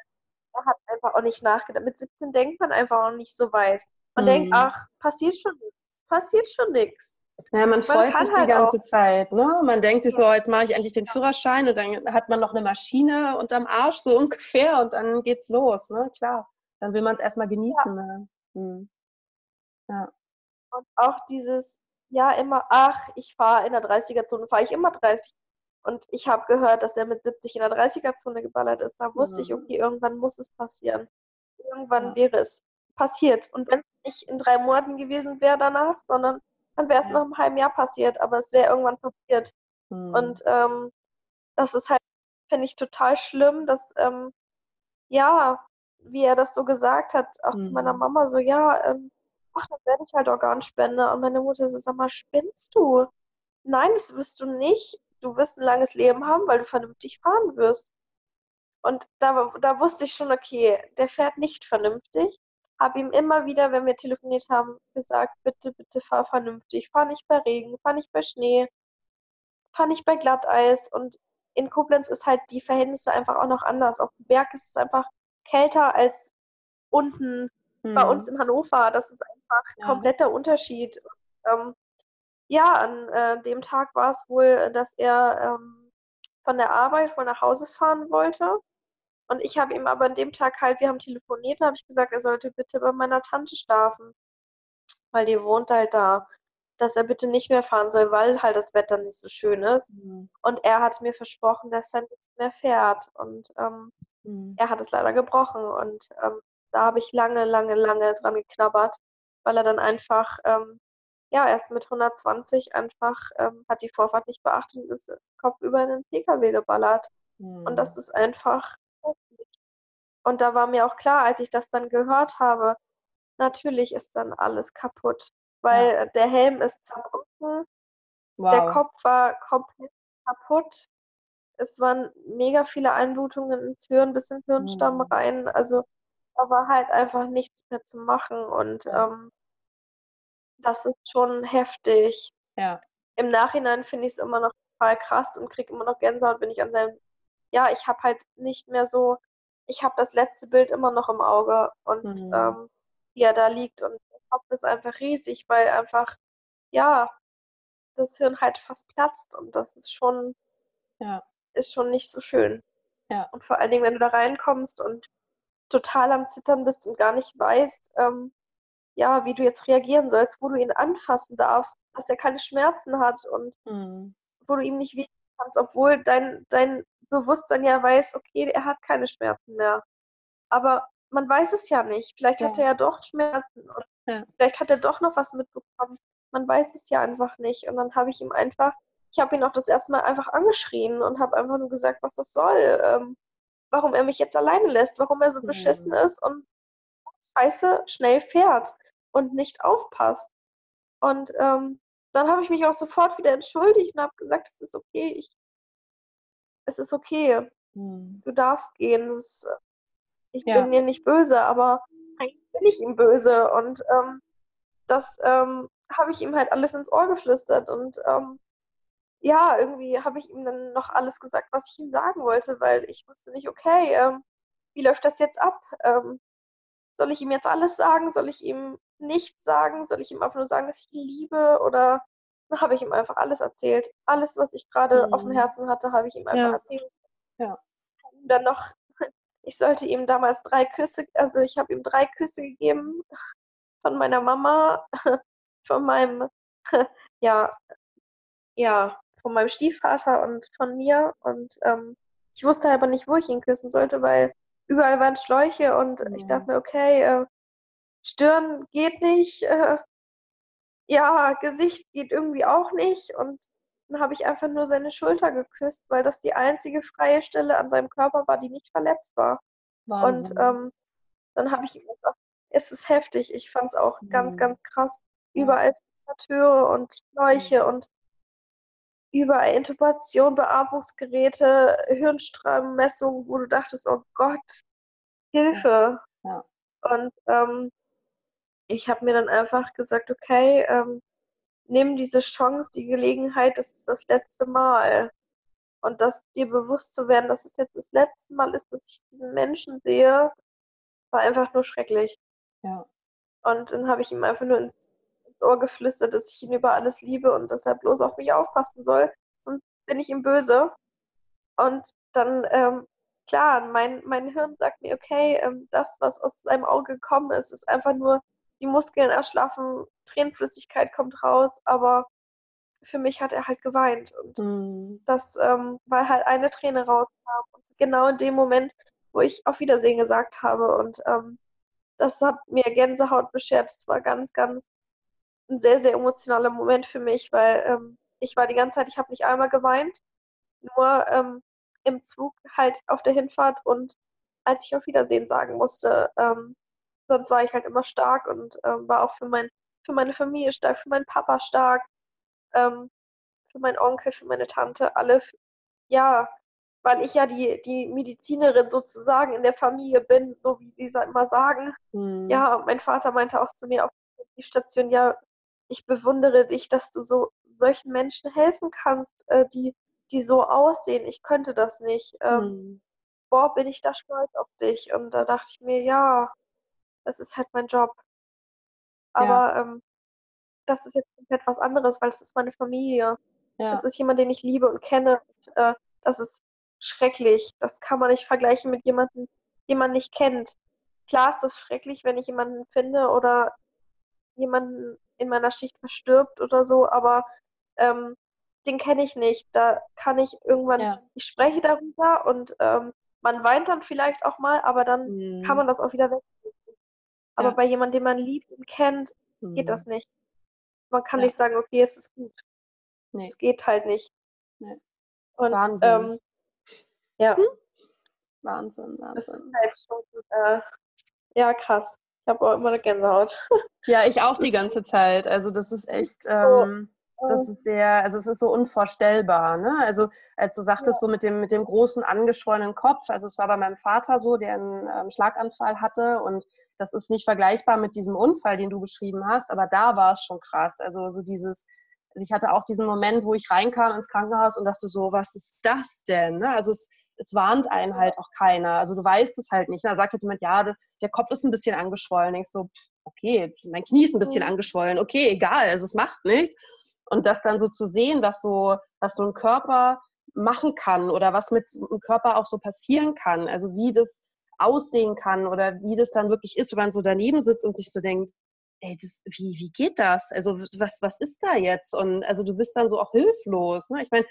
er hat einfach auch nicht nachgedacht. Mit 17 denkt man einfach auch nicht so weit. Man mhm. denkt, ach, passiert schon nichts, passiert schon nichts.
Ja, man, man freut sich halt die ganze auch. Zeit. Ne? Man denkt sich so, jetzt mache ich endlich den Führerschein und dann hat man noch eine Maschine unterm Arsch, so ungefähr, und dann geht's los, ne? Klar. Dann will man es erstmal genießen. Ja. Ne? Hm.
Ja. Und auch dieses, ja, immer, ach, ich fahre in der 30er-Zone, fahre ich immer 30. Und ich habe gehört, dass er mit 70 in der 30er-Zone geballert ist. Da wusste ja. ich, okay, irgendwann muss es passieren. Irgendwann ja. wäre es passiert. Und wenn es nicht in drei Monaten gewesen wäre danach, sondern dann wäre es ja. nach einem halben Jahr passiert, aber es wäre irgendwann passiert. Mhm. Und ähm, das ist halt, finde ich, total schlimm, dass, ähm, ja, wie er das so gesagt hat, auch mhm. zu meiner hm. Mama, so, ja, ähm, ach, dann werde ich halt Organspender. Und meine Mutter so, sag mal, spinnst du? Nein, das wirst du nicht du wirst ein langes Leben haben, weil du vernünftig fahren wirst. Und da, da wusste ich schon, okay, der fährt nicht vernünftig. Habe ihm immer wieder, wenn wir telefoniert haben, gesagt, bitte, bitte fahr vernünftig. Fahr nicht bei Regen, fahr nicht bei Schnee, fahr nicht bei Glatteis. Und in Koblenz ist halt die Verhältnisse einfach auch noch anders. Auf dem Berg ist es einfach kälter als unten hm. bei uns in Hannover. Das ist einfach ja. kompletter Unterschied. Ähm, ja, an äh, dem Tag war es wohl, dass er ähm, von der Arbeit wohl nach Hause fahren wollte. Und ich habe ihm aber an dem Tag halt, wir haben telefoniert, habe ich gesagt, er sollte bitte bei meiner Tante schlafen, weil die wohnt halt da. Dass er bitte nicht mehr fahren soll, weil halt das Wetter nicht so schön ist. Mhm. Und er hat mir versprochen, dass er nicht mehr fährt. Und ähm, mhm. er hat es leider gebrochen. Und ähm, da habe ich lange, lange, lange dran geknabbert, weil er dann einfach ähm, ja, erst mit 120 einfach ähm, hat die Vorfahrt nicht beachtet und ist kopfüber in den Pkw geballert. Mhm. Und das hm. ist einfach. Und da war mir auch klar, als ich das dann gehört habe, natürlich ist dann alles kaputt, weil ja. der Helm ist zerbrochen, wow. der Kopf war komplett kaputt. Es waren mega viele Einblutungen ins Hirn bis in den Hirnstamm mhm. rein. Also war halt einfach nichts mehr zu machen. Und ähm, das ist schon heftig.
Ja.
Im Nachhinein finde ich es immer noch total krass und kriege immer noch Gänsehaut, wenn ich an seinem. Ja, ich habe halt nicht mehr so. Ich habe das letzte Bild immer noch im Auge und mhm. ähm, wie er da liegt und der Kopf ist einfach riesig, weil einfach, ja, das Hirn halt fast platzt und das ist schon, ja. ist schon nicht so schön.
Ja.
Und vor allen Dingen, wenn du da reinkommst und total am Zittern bist und gar nicht weißt, ähm, ja, wie du jetzt reagieren sollst, wo du ihn anfassen darfst, dass er keine Schmerzen hat und mhm. wo du ihm nicht wehtun kannst, obwohl dein, dein Bewusstsein ja weiß, okay, er hat keine Schmerzen mehr. Aber man weiß es ja nicht. Vielleicht ja. hat er ja doch Schmerzen oder ja. vielleicht hat er doch noch was mitbekommen. Man weiß es ja einfach nicht. Und dann habe ich ihm einfach, ich habe ihn auch das erste Mal einfach angeschrien und habe einfach nur gesagt, was das soll, ähm, warum er mich jetzt alleine lässt, warum er so mhm. beschissen ist und scheiße schnell fährt und nicht aufpasst. Und ähm, dann habe ich mich auch sofort wieder entschuldigt und habe gesagt, es ist okay, ich, es ist okay, hm. du darfst gehen. Das, ich ja. bin dir nicht böse, aber eigentlich bin ich ihm böse. Und ähm, das ähm, habe ich ihm halt alles ins Ohr geflüstert. Und ähm, ja, irgendwie habe ich ihm dann noch alles gesagt, was ich ihm sagen wollte, weil ich wusste nicht, okay, ähm, wie läuft das jetzt ab? Ähm, soll ich ihm jetzt alles sagen? Soll ich ihm nichts sagen? Soll ich ihm einfach nur sagen, dass ich ihn liebe? Oder habe ich ihm einfach alles erzählt. Alles, was ich gerade mhm. auf dem mhm. Herzen hatte, habe ich ihm einfach ja. erzählt.
Ja.
Dann noch, ich sollte ihm damals drei Küsse, also ich habe ihm drei Küsse gegeben von meiner Mama, von meinem, ja, ja, von meinem Stiefvater und von mir. Und ähm, ich wusste aber nicht, wo ich ihn küssen sollte, weil überall waren Schläuche und ja. ich dachte mir, okay, äh, Stirn geht nicht, äh, ja, Gesicht geht irgendwie auch nicht und dann habe ich einfach nur seine Schulter geküsst, weil das die einzige freie Stelle an seinem Körper war, die nicht verletzt war. Wahnsinn. Und ähm, dann habe ich ihm gesagt, es ist heftig. Ich fand es auch mhm. ganz, ganz krass. Überall Sensateure und Schläuche mhm. und überall Intubation, Beatmungsgeräte, Hirnströmmessungen, wo du dachtest, oh Gott, Hilfe. Ja. Ja. Und ähm, ich habe mir dann einfach gesagt, okay, ähm, nimm diese Chance, die Gelegenheit, das ist das letzte Mal. Und das dir bewusst zu werden, dass es jetzt das letzte Mal ist, dass ich diesen Menschen sehe, war einfach nur schrecklich. Ja. Und dann habe ich ihm einfach nur ins, Ohr geflüstert, dass ich ihn über alles liebe und dass er bloß auf mich aufpassen soll, sonst bin ich ihm böse. Und dann, ähm, klar, mein, mein Hirn sagt mir, okay, ähm, das, was aus seinem Auge gekommen ist, ist einfach nur die Muskeln erschlaffen, Tränenflüssigkeit kommt raus, aber für mich hat er halt geweint. Und mhm. das, ähm, weil halt eine Träne rauskam. Und genau in dem Moment, wo ich auf Wiedersehen gesagt habe. Und ähm, das hat mir Gänsehaut beschert. Es war ganz, ganz ein sehr, sehr emotionaler Moment für mich, weil ähm, ich war die ganze Zeit, ich habe nicht einmal geweint, nur ähm, im Zug halt auf der Hinfahrt und als ich auf Wiedersehen sagen musste, ähm, sonst war ich halt immer stark und ähm, war auch für, mein, für meine Familie stark, für meinen Papa stark, ähm, für meinen Onkel, für meine Tante, alle, ja, weil ich ja die, die Medizinerin sozusagen in der Familie bin, so wie die immer sagen. Mhm. Ja, mein Vater meinte auch zu mir auf die Station, ja, ich bewundere dich, dass du so solchen Menschen helfen kannst, äh, die, die so aussehen. Ich könnte das nicht. Ähm, mhm. Boah, bin ich da stolz auf dich. Und da dachte ich mir, ja, das ist halt mein Job. Aber ja. ähm, das ist jetzt etwas anderes, weil es ist meine Familie. Ja. Das ist jemand, den ich liebe und kenne. Und, äh, das ist schrecklich. Das kann man nicht vergleichen mit jemandem, den man nicht kennt. Klar ist das schrecklich, wenn ich jemanden finde oder jemanden in meiner Schicht verstirbt oder so, aber ähm, den kenne ich nicht. Da kann ich irgendwann, ja. ich spreche darüber und ähm, man weint dann vielleicht auch mal, aber dann mhm. kann man das auch wieder weg. Aber ja. bei jemandem, den man liebt und kennt, mhm. geht das nicht. Man kann ja. nicht sagen, okay, es ist gut. Nee. Es geht halt nicht. Nee. Und,
Wahnsinn. Ähm,
ja. Hm?
Wahnsinn, Wahnsinn.
Das ist halt schon, äh, ja, krass. Ich habe auch immer eine Gänsehaut.
Ja, ich auch die ganze Zeit. Also das ist echt, ähm, das ist sehr, also es ist so unvorstellbar. Ne? Also als du sagtest, ja. so mit dem, mit dem großen angeschwollenen Kopf, also es war bei meinem Vater so, der einen ähm, Schlaganfall hatte und das ist nicht vergleichbar mit diesem Unfall, den du beschrieben hast, aber da war es schon krass. Also so dieses, also ich hatte auch diesen Moment, wo ich reinkam ins Krankenhaus und dachte so, was ist das denn? Ne? Also es, es warnt einen halt auch keiner. Also du weißt es halt nicht. Da sagt halt jemand, ja, der Kopf ist ein bisschen angeschwollen. Ich so, okay, mein Knie ist ein bisschen mhm. angeschwollen. Okay, egal, also es macht nichts. Und das dann so zu sehen, was so, was so ein Körper machen kann oder was mit dem Körper auch so passieren kann. Also wie das aussehen kann oder wie das dann wirklich ist, wenn man so daneben sitzt und sich so denkt, ey, das, wie, wie geht das? Also was, was ist da jetzt? Und also du bist dann so auch hilflos. Ne? Ich meine,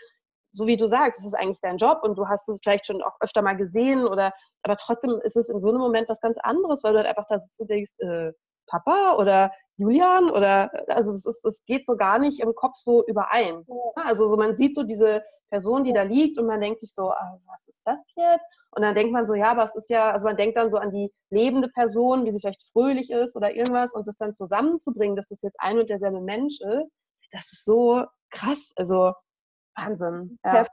so wie du sagst, es ist eigentlich dein Job und du hast es vielleicht schon auch öfter mal gesehen oder aber trotzdem ist es in so einem Moment was ganz anderes, weil du halt einfach da sitzt und denkst, äh, Papa oder Julian oder also es ist, es geht so gar nicht im Kopf so überein. Ja. Also so man sieht so diese Person, die da liegt und man denkt sich so, ah, was ist das jetzt? Und dann denkt man so, ja, aber es ist ja, also man denkt dann so an die lebende Person, wie sie vielleicht fröhlich ist oder irgendwas und das dann zusammenzubringen, dass das jetzt ein und derselbe Mensch ist, das ist so krass, also Wahnsinn. Ja.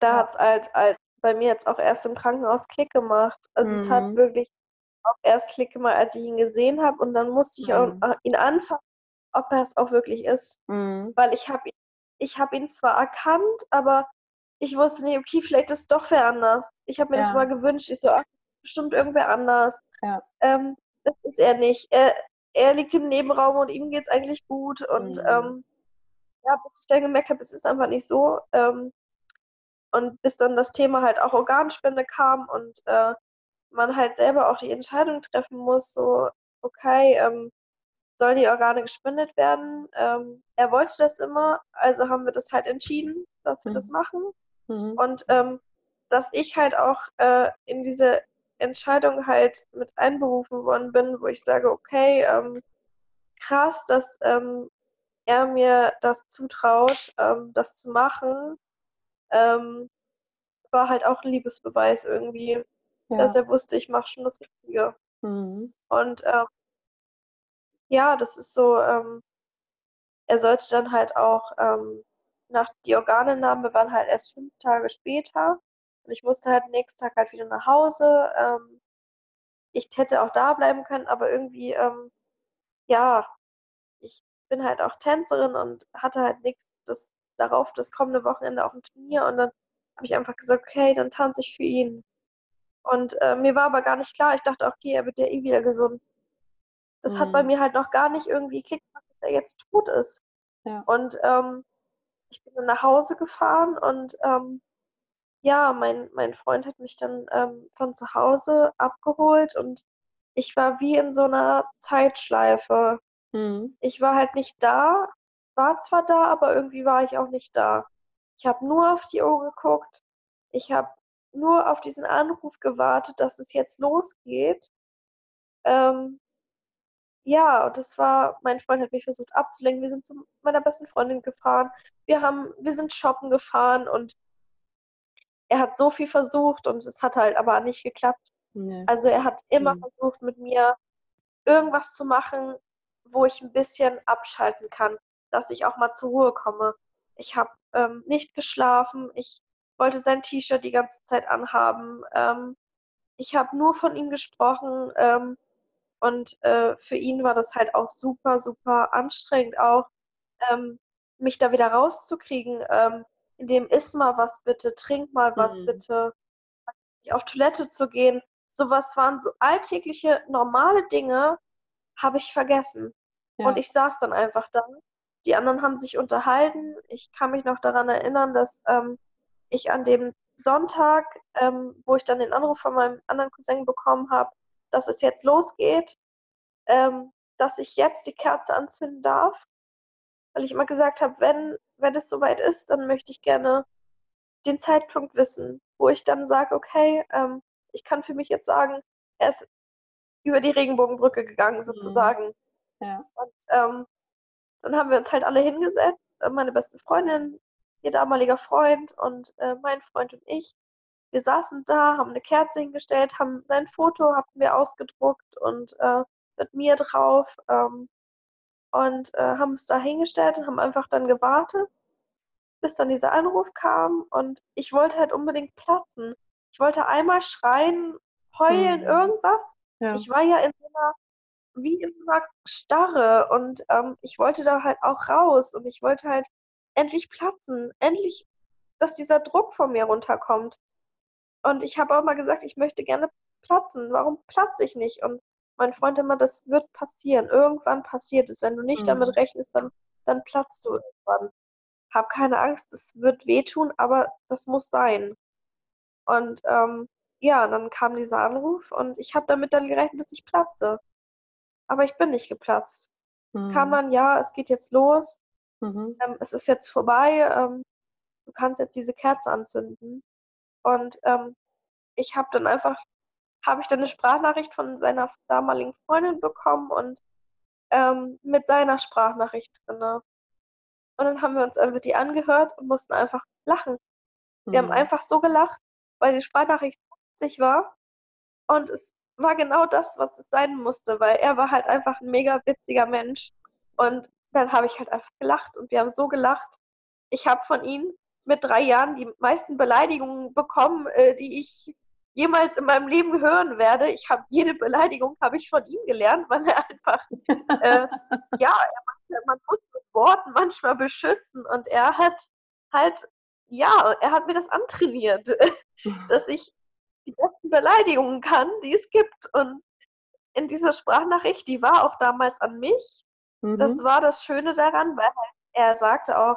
Da hat es halt, halt bei mir jetzt auch erst im Krankenhaus Klick gemacht. Also mhm. es hat mhm. wirklich auch erst Klick gemacht, als ich ihn gesehen habe und dann musste ich mhm. auch, ihn anfangen, ob er es auch wirklich ist. Mhm. Weil ich habe ich habe ihn zwar erkannt, aber ich wusste nicht, okay, vielleicht ist es doch wer anders. Ich habe mir ja. das mal gewünscht. Ich so, ach, das ist bestimmt irgendwer anders. Ja. Ähm, das ist er nicht. Er, er liegt im Nebenraum und ihm geht es eigentlich gut. Und mhm. ähm, ja, bis ich dann gemerkt habe, es ist einfach nicht so. Ähm, und bis dann das Thema halt auch Organspende kam und äh, man halt selber auch die Entscheidung treffen muss, so, okay, ähm, soll die Organe gespendet werden. Ähm, er wollte das immer, also haben wir das halt entschieden, dass wir mhm. das machen. Mhm. Und ähm, dass ich halt auch äh, in diese Entscheidung halt mit einberufen worden bin, wo ich sage, okay, ähm, krass, dass ähm, er mir das zutraut, ähm, das zu machen, ähm, war halt auch ein Liebesbeweis irgendwie. ja. dass er wusste, ich mache schon das Richtige. Mhm. Und ähm, ja, das ist so, ähm, er sollte dann halt auch ähm, nach die Organentnahme waren halt erst fünf Tage später. Und ich musste halt nächsten Tag halt wieder nach Hause. Ähm, ich hätte auch da bleiben können, aber irgendwie, ja, bin halt auch Tänzerin und hatte halt nichts das darauf das kommende Wochenende auch ein Turnier und dann habe ich einfach gesagt, okay, dann tanze ich für ihn. Und äh, mir war aber gar nicht klar, ich dachte, okay, er wird ja eh wieder gesund. Das mhm. hat bei mhm. mir halt noch gar nicht irgendwie Klick gemacht, dass er jetzt tot ist. Ja. Und ähm, ich bin dann nach Hause gefahren und ähm, ja, mein, mein Freund hat mich dann ähm, von zu Hause abgeholt und ich war wie in so einer Zeitschleife. Mhm. Ich war halt nicht da, war zwar da, aber irgendwie war ich auch nicht da. Ich habe nur auf die Uhr geguckt. Ich habe nur auf diesen Anruf gewartet, dass es jetzt losgeht. Ähm, ja, und das war, mein Freund hat mich versucht abzulenken. Wir sind zu meiner besten Freundin gefahren. Wir haben, wir sind shoppen gefahren und er hat so viel versucht und es hat halt aber nicht geklappt. Nee. Also er hat immer mhm. versucht, mit mir irgendwas zu machen, wo ich ein bisschen abschalten kann, dass ich auch mal zur Ruhe komme. Ich habe ähm, nicht geschlafen, ich wollte sein T-Shirt die ganze Zeit anhaben. Ähm, ich habe nur von ihm gesprochen ähm, und äh, für ihn war das halt auch super, super anstrengend auch, ähm, mich da wieder rauszukriegen, ähm, indem iss mal was bitte, trink mal was mhm. bitte, auf Toilette zu gehen. Sowas waren so alltägliche, normale Dinge, habe ich vergessen. Ja. Und ich saß dann einfach da. Die anderen haben sich unterhalten. Ich kann mich noch daran erinnern, dass ähm, ich an dem Sonntag, ähm, wo ich dann den Anruf von meinem anderen Cousin bekommen habe, dass es jetzt losgeht, ähm, dass ich jetzt die Kerze anzünden darf. Weil ich immer gesagt habe, wenn, wenn es soweit ist, dann möchte ich gerne den Zeitpunkt wissen, wo ich dann sage, okay, ähm, ich kann für mich jetzt sagen, er ist über die Regenbogenbrücke gegangen, mhm. Ja. Und ähm, dann haben wir uns halt alle hingesetzt, äh, meine beste Freundin, ihr damaliger Freund und äh, mein Freund und ich. Wir saßen da, haben eine Kerze hingestellt, haben sein Foto hatten wir ausgedruckt und äh, mit mir drauf ähm, und äh, haben es da hingestellt und haben einfach dann gewartet, bis dann dieser Anruf kam und ich wollte halt unbedingt platzen. Ich wollte einmal schreien, heulen, mhm. irgendwas. Ja. Ich war ja in so einer, wie einer Starre und ähm, ich wollte da halt auch raus und ich wollte halt endlich platzen, endlich, dass dieser Druck von mir runterkommt. Und ich habe auch mal gesagt, ich möchte gerne platzen. Warum platze ich nicht? Und mein Freund immer, das wird passieren. Irgendwann passiert es. Wenn du nicht mhm. damit rechnest, dann, dann platzt du irgendwann. Hab keine Angst, es wird wehtun, aber das muss sein. Und ähm, ja, dann kam dieser Anruf und ich habe damit dann gerechnet, dass ich platze. Aber ich bin nicht geplatzt. Mhm. Kam man, ja, es geht jetzt los. Mhm. Ähm, es ist jetzt vorbei. Ähm, du kannst jetzt diese Kerze anzünden. Und ähm, ich habe dann einfach habe ich dann eine Sprachnachricht von seiner damaligen Freundin bekommen und ähm, mit seiner Sprachnachricht drin. Und dann haben wir uns einfach die angehört und mussten einfach lachen. Wir mhm. haben einfach so gelacht, weil die Sprachnachricht witzig war. Und es war genau das, was es sein musste, weil er war halt einfach ein mega witziger Mensch. Und dann habe ich halt einfach gelacht und wir haben so gelacht. Ich habe von ihm mit drei Jahren die meisten Beleidigungen bekommen, äh, die ich jemals in meinem Leben hören werde. Ich habe jede Beleidigung habe ich von ihm gelernt, weil er einfach äh, ja, er, man muss mit Worten manchmal beschützen und er hat halt ja, er hat mir das antrainiert, dass ich die besten Beleidigungen kann, die es gibt und in dieser Sprachnachricht, die war auch damals an mich. Mhm. Das war das Schöne daran, weil er sagte auch,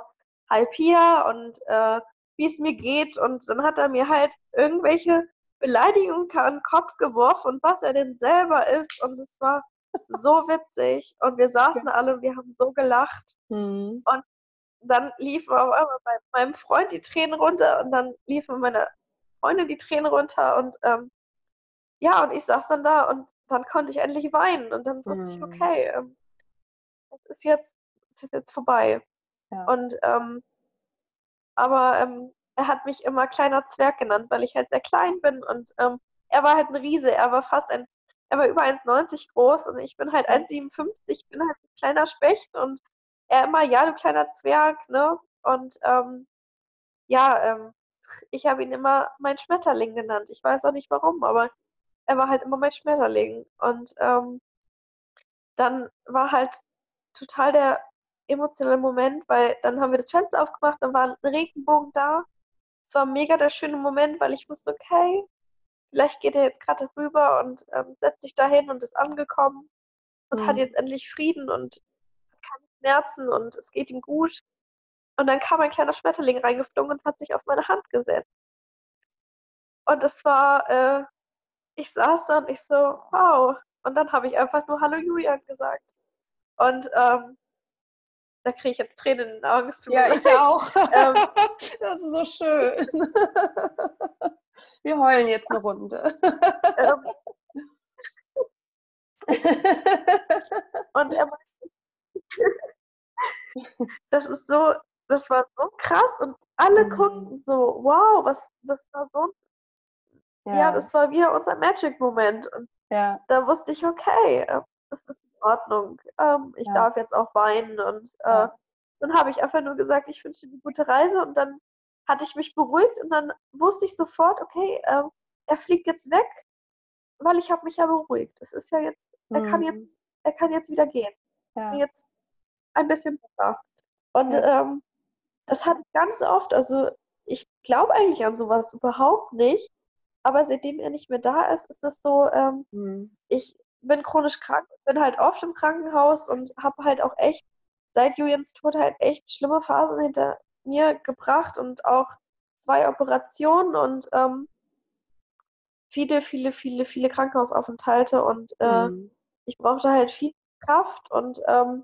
hi Pia und äh, wie es mir geht. Und dann hat er mir halt irgendwelche Beleidigung an den Kopf geworfen und was er denn selber ist. Und es war so witzig. Und wir saßen alle und wir haben so gelacht. Mhm. Und dann liefen auf einmal bei meinem Freund die Tränen runter und dann liefen meine Freundin die Tränen runter und ähm, ja, und ich saß dann da und dann konnte ich endlich weinen und dann wusste mhm. ich, okay, ähm, es ist jetzt, es ist jetzt vorbei. Ja. Und ähm, aber ähm, er hat mich immer kleiner Zwerg genannt, weil ich halt sehr klein bin und ähm, er war halt ein Riese, er war fast ein, er war über 1,90 groß und ich bin halt 1,57, ich bin halt ein kleiner Specht und er immer, ja, du kleiner Zwerg, ne? Und ähm, ja, ähm, ich habe ihn immer mein Schmetterling genannt. Ich weiß auch nicht warum, aber er war halt immer mein Schmetterling. Und ähm, dann war halt total der emotionale Moment, weil dann haben wir das Fenster aufgemacht, dann war ein Regenbogen da. Es war mega der schöne Moment, weil ich wusste, okay, vielleicht geht er jetzt gerade rüber und ähm, setzt sich dahin und ist angekommen und mhm. hat jetzt endlich Frieden und hat keine Schmerzen und es geht ihm gut. Und dann kam ein kleiner Schmetterling reingeflogen und hat sich auf meine Hand gesetzt. Und es war, äh, ich saß da und ich so, wow. Und dann habe ich einfach nur Hallo Julian gesagt. Und ähm, da kriege ich jetzt Tränen in den Augen.
Ja, ich auch. Ähm, das ist so schön. Wir heulen jetzt eine Runde. Ähm,
und er das ist so, das war so krass und alle mhm. guckten so, wow, was, das war so, ja, ja das war wieder unser Magic-Moment. Und ja. da wusste ich, okay, äh, das ist in Ordnung. Ähm, ich ja. darf jetzt auch weinen. Und äh, dann habe ich einfach nur gesagt, ich wünsche dir eine gute Reise. Und dann hatte ich mich beruhigt und dann wusste ich sofort, okay, äh, er fliegt jetzt weg, weil ich habe mich ja beruhigt. Es ist ja jetzt, mhm. er kann mhm. jetzt, er kann jetzt wieder gehen. Jetzt ein bisschen besser. Und ähm, das hatte ich ganz oft. Also ich glaube eigentlich an sowas überhaupt nicht. Aber seitdem er nicht mehr da ist, ist es so, ähm, mhm. ich bin chronisch krank, bin halt oft im Krankenhaus und habe halt auch echt seit Julians Tod halt echt schlimme Phasen hinter mir gebracht und auch zwei Operationen und ähm, viele, viele, viele, viele Krankenhausaufenthalte und äh, mhm. ich brauchte halt viel Kraft und ähm,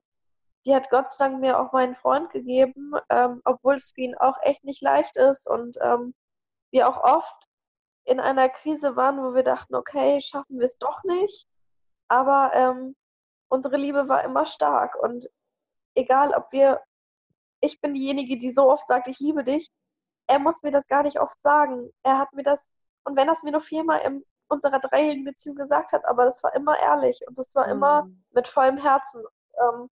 die hat Gott sei Dank mir auch meinen Freund gegeben, ähm, obwohl es für ihn auch echt nicht leicht ist und ähm, wir auch oft in einer Krise waren, wo wir dachten, okay, schaffen wir es doch nicht. Aber ähm, unsere Liebe war immer stark und egal, ob wir, ich bin diejenige, die so oft sagt, ich liebe dich, er muss mir das gar nicht oft sagen. Er hat mir das, und wenn er es mir nur viermal in unserer dreijährigen Beziehung gesagt hat, aber das war immer ehrlich und das war mhm. immer mit vollem Herzen. Ähm,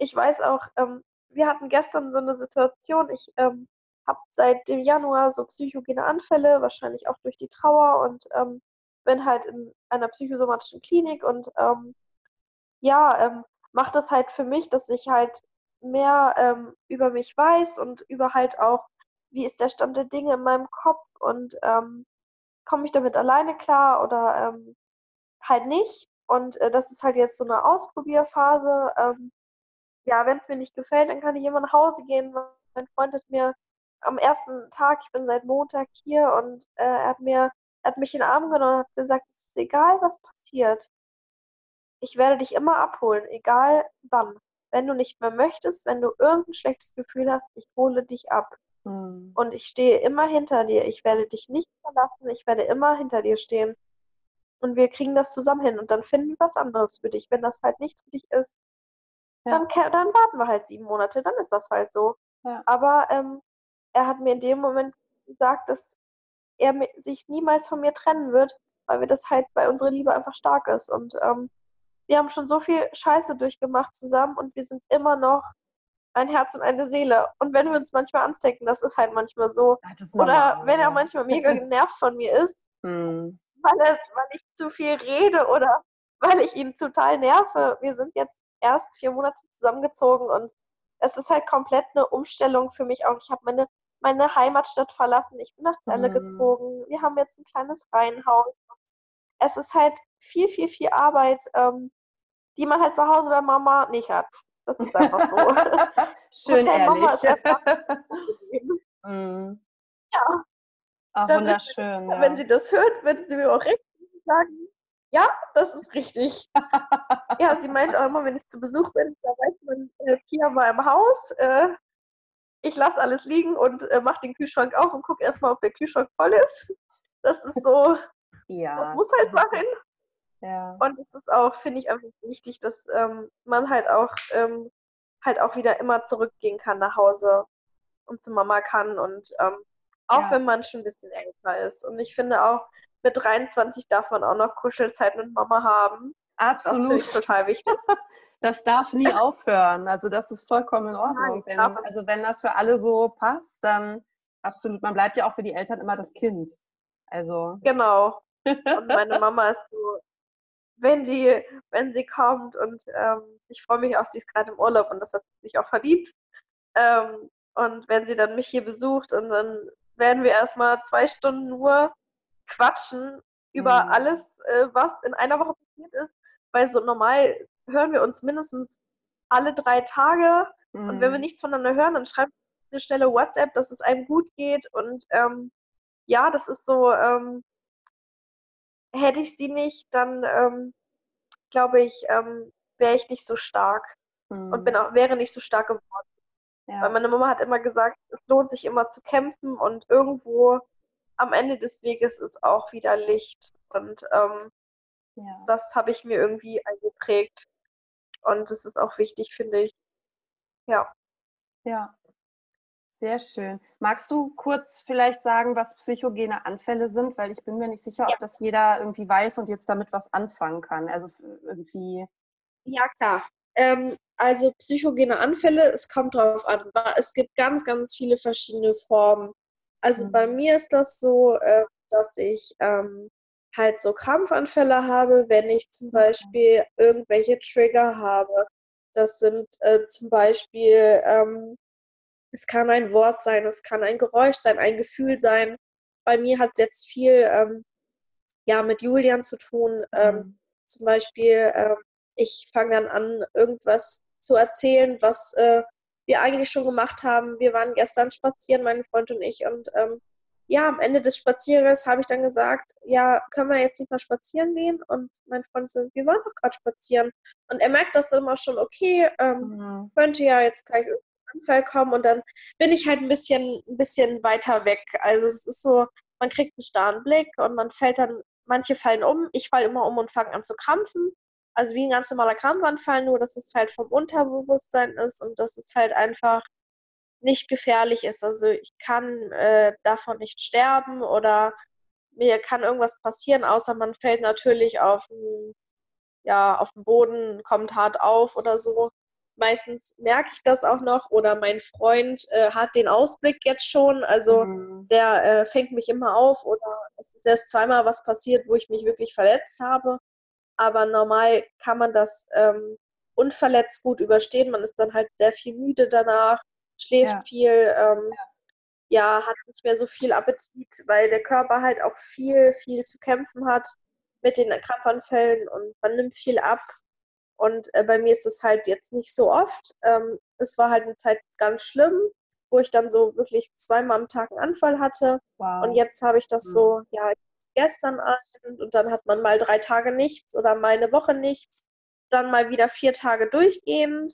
ich weiß auch, ähm, wir hatten gestern so eine Situation, ich ähm, habe seit dem Januar so psychogene Anfälle, wahrscheinlich auch durch die Trauer und ähm, bin halt in einer psychosomatischen Klinik und ähm, ja, ähm, macht das halt für mich, dass ich halt mehr ähm, über mich weiß und über halt auch, wie ist der Stand der Dinge in meinem Kopf und komme ich damit alleine klar oder halt nicht. Und äh, das ist halt jetzt so eine Ausprobierphase. Ähm, ja, wenn es mir nicht gefällt, dann kann ich immer nach Hause gehen. Mein Freund hat mir am ersten Tag, ich bin seit Montag hier und äh, er hat mir, er hat mich in den Arm genommen und hat gesagt, es ist egal, was passiert. Ich werde dich immer abholen, egal wann. Wenn du nicht mehr möchtest, wenn du irgendein schlechtes Gefühl hast, ich hole dich ab. Mhm. Und ich stehe immer hinter dir. Ich werde dich nicht verlassen. Ich werde immer hinter dir stehen. Und wir kriegen das zusammen hin. Und dann finden wir was anderes für dich. Wenn das halt nichts für dich ist, ja. dann, dann warten wir halt sieben Monate. Dann ist das halt so. Ja. Aber ähm, er hat mir in dem Moment gesagt, dass er sich niemals von mir trennen wird, weil wir das halt bei unserer Liebe einfach stark ist. Und ähm, wir haben schon so viel Scheiße durchgemacht zusammen und wir sind immer noch ein Herz und eine Seele. Und wenn wir uns manchmal anzecken, das ist halt manchmal so. Ja, oder wenn er manchmal mega genervt von mir ist, hm. weil, er, weil ich zu viel rede oder weil ich ihn total nerve. Wir sind jetzt erst vier Monate zusammengezogen und es ist halt komplett eine Umstellung für mich auch. Ich habe meine meine Heimatstadt verlassen. Ich bin nach Celle mhm. gezogen. Wir haben jetzt ein kleines Reihenhaus. Es ist halt viel, viel, viel Arbeit, ähm, die man halt zu Hause bei Mama nicht hat. Das ist einfach so.
Schön Hotel ehrlich. Mama ist einfach mhm.
Ja.
Ach, wunderschön.
ja. Wenn sie das hört, wird sie mir auch recht sagen, ja, das ist richtig. ja, sie meint auch immer, wenn ich zu Besuch bin, da weiß man, äh, Pia war im Haus, äh, ich lasse alles liegen und äh, mache den Kühlschrank auf und gucke erstmal, ob der Kühlschrank voll ist. Das ist so, ja. das muss halt sein. Ja. Und es ist auch, finde ich, einfach wichtig, dass ähm, man halt auch, ähm, halt auch wieder immer zurückgehen kann nach Hause und zu Mama kann und ähm, auch ja. wenn man schon ein bisschen älter ist. Und ich finde auch, mit 23 darf man auch noch Kuschelzeit mit Mama haben.
Absolut.
Das ist total wichtig.
das darf nie aufhören. Also das ist vollkommen in Ordnung. Wenn, also wenn das für alle so passt, dann absolut. Man bleibt ja auch für die Eltern immer das Kind. Also.
Genau. Und meine Mama ist so, wenn sie, wenn sie kommt und ähm, ich freue mich auch, sie ist gerade im Urlaub und das hat sich auch verdient. Ähm, und wenn sie dann mich hier besucht und dann werden wir erstmal zwei Stunden nur quatschen über mhm. alles, äh, was in einer Woche passiert ist. Weil so normal hören wir uns mindestens alle drei Tage. Mhm. Und wenn wir mhm. nichts voneinander hören, dann schreibt eine Stelle WhatsApp, dass es einem gut geht. Und ähm, ja, das ist so, ähm, hätte ich sie nicht, dann ähm, glaube ich, ähm, wäre ich nicht so stark mhm. und bin auch, wäre nicht so stark geworden. Ja. Weil meine Mama hat immer gesagt, es lohnt sich immer zu kämpfen und irgendwo am Ende des Weges ist auch wieder Licht. Und ähm, ja. das habe ich mir irgendwie eingeprägt. Und das ist auch wichtig, finde ich. Ja.
Ja. Sehr schön. Magst du kurz vielleicht sagen, was psychogene Anfälle sind? Weil ich bin mir nicht sicher, ja. ob das jeder irgendwie weiß und jetzt damit was anfangen kann. Also irgendwie.
Ja, klar. Ähm, also psychogene Anfälle, es kommt drauf an. Es gibt ganz, ganz viele verschiedene Formen. Also mhm. bei mir ist das so, äh, dass ich ähm, halt so Krampfanfälle habe, wenn ich zum mhm. Beispiel irgendwelche Trigger habe. Das sind äh, zum Beispiel, ähm, es kann ein Wort sein, es kann ein Geräusch sein, ein Gefühl sein. Bei mir hat es jetzt viel ähm, ja, mit Julian zu tun. Ähm, mhm. Zum Beispiel, ähm, ich fange dann an, irgendwas zu erzählen, was äh, wir eigentlich schon gemacht haben. Wir waren gestern spazieren, mein Freund und ich, und ähm, ja, am Ende des Spazierens habe ich dann gesagt, ja, können wir jetzt nicht mal spazieren gehen? Und mein Freund so, wir waren doch gerade spazieren. Und er merkt das immer schon, okay, ähm, mhm. könnte ja jetzt gleich ein Unfall kommen und dann bin ich halt ein bisschen, ein bisschen weiter weg. Also es ist so, man kriegt einen starren Blick und man fällt dann, manche fallen um, ich falle immer um und fange an zu krampfen also wie ein ganz normaler Krampfanfall, nur dass es halt vom Unterbewusstsein ist und dass es halt einfach nicht gefährlich ist. Also ich kann äh, davon nicht sterben oder mir kann irgendwas passieren, außer man fällt natürlich auf den, ja, auf den Boden, kommt hart auf oder so. Meistens merke ich das auch noch oder mein Freund äh, hat den Ausblick jetzt schon. Also mhm. der äh, fängt mich immer auf oder es ist erst zweimal was passiert, wo ich mich wirklich verletzt habe aber normal kann man das ähm, unverletzt gut überstehen. Man ist dann halt sehr viel müde danach, schläft ja. viel, ähm, ja. ja, hat nicht mehr so viel Appetit, weil der Körper halt auch viel, viel zu kämpfen hat mit den Krampfanfällen und man nimmt viel ab. Und äh, bei mir ist es halt jetzt nicht so oft. Ähm, es war halt eine Zeit ganz schlimm, wo ich dann so wirklich zweimal am Tag einen Anfall hatte. Wow. Und jetzt habe ich das mhm. so, ja, gestern Abend und dann hat man mal drei Tage nichts oder mal eine Woche nichts, dann mal wieder vier Tage durchgehend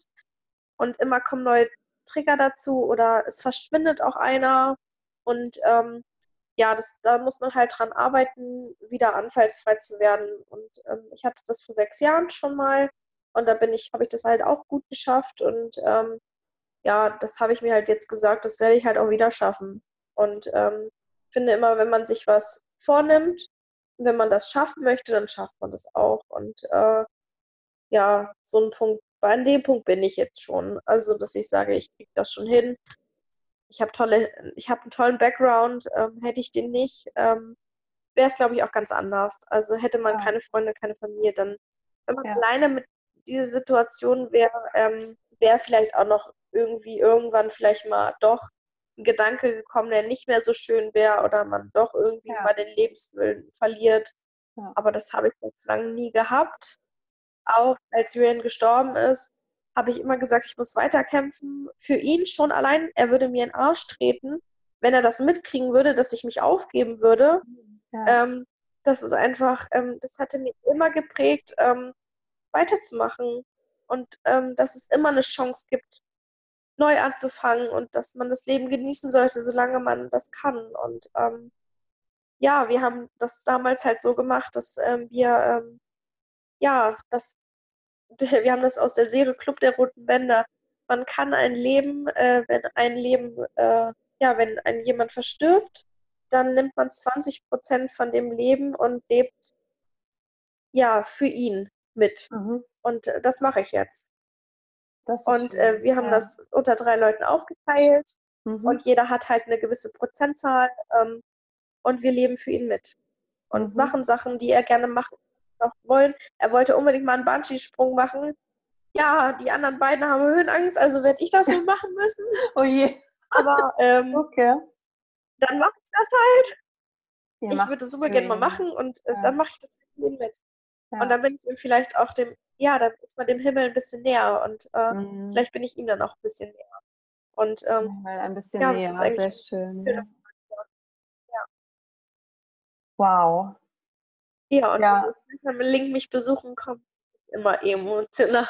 und immer kommen neue Trigger dazu oder es verschwindet auch einer und ähm, ja, das, da muss man halt dran arbeiten, wieder anfallsfrei zu werden. Und ähm, ich hatte das vor sechs Jahren schon mal und da bin ich, habe ich das halt auch gut geschafft und ähm, ja, das habe ich mir halt jetzt gesagt, das werde ich halt auch wieder schaffen. Und ähm, finde immer, wenn man sich was vornimmt. Und wenn man das schaffen möchte, dann schafft man das auch. Und äh, ja, so ein Punkt, an dem Punkt bin ich jetzt schon. Also, dass ich sage, ich kriege das schon hin. Ich habe tolle, ich habe einen tollen Background. Ähm, hätte ich den nicht, ähm, wäre es, glaube ich, auch ganz anders. Also hätte man ja. keine Freunde, keine Familie, dann, wenn man ja. alleine mit dieser Situation wäre, ähm, wäre vielleicht auch noch irgendwie irgendwann vielleicht mal doch Gedanke gekommen, der nicht mehr so schön wäre oder man doch irgendwie ja. mal den Lebenswillen verliert. Ja. Aber das habe ich jetzt lange nie gehabt. Auch als Julian gestorben ist, habe ich immer gesagt, ich muss weiterkämpfen. Für ihn schon allein, er würde mir in den Arsch treten, wenn er das mitkriegen würde, dass ich mich aufgeben würde. Ja. Ähm, das ist einfach, ähm, das hatte mich immer geprägt, ähm, weiterzumachen und ähm, dass es immer eine Chance gibt neu anzufangen und dass man das Leben genießen sollte, solange man das kann. Und ähm, ja, wir haben das damals halt so gemacht, dass ähm, wir, ähm, ja, das, wir haben das aus der Serie Club der Roten Bänder. Man kann ein Leben, äh, wenn ein Leben, äh, ja, wenn ein jemand verstirbt, dann nimmt man 20 Prozent von dem Leben und lebt ja für ihn mit. Mhm. Und äh, das mache ich jetzt. Und äh, wir haben ja. das unter drei Leuten aufgeteilt mhm. und jeder hat halt eine gewisse Prozentzahl ähm, und wir leben für ihn mit und mhm. machen Sachen, die er gerne machen noch wollen. Er wollte unbedingt mal einen Bungee-Sprung machen. Ja, die anderen beiden haben Höhenangst, also werde ich das wohl machen müssen.
oh je.
Aber ähm, okay. dann mache ich das halt. Ja, ich würde das super gerne mal machen und äh, ja. dann mache ich das mit mit. Ja. Und dann bin ich ihm vielleicht auch dem, ja, dann ist man dem Himmel ein bisschen näher und äh, mhm. vielleicht bin ich ihm dann auch ein bisschen näher. Und ähm,
ja, ein bisschen ja, näher, sehr schön. Ja. Wow.
Ja, und ja. wenn Link mich besuchen kommt, ist immer emotional.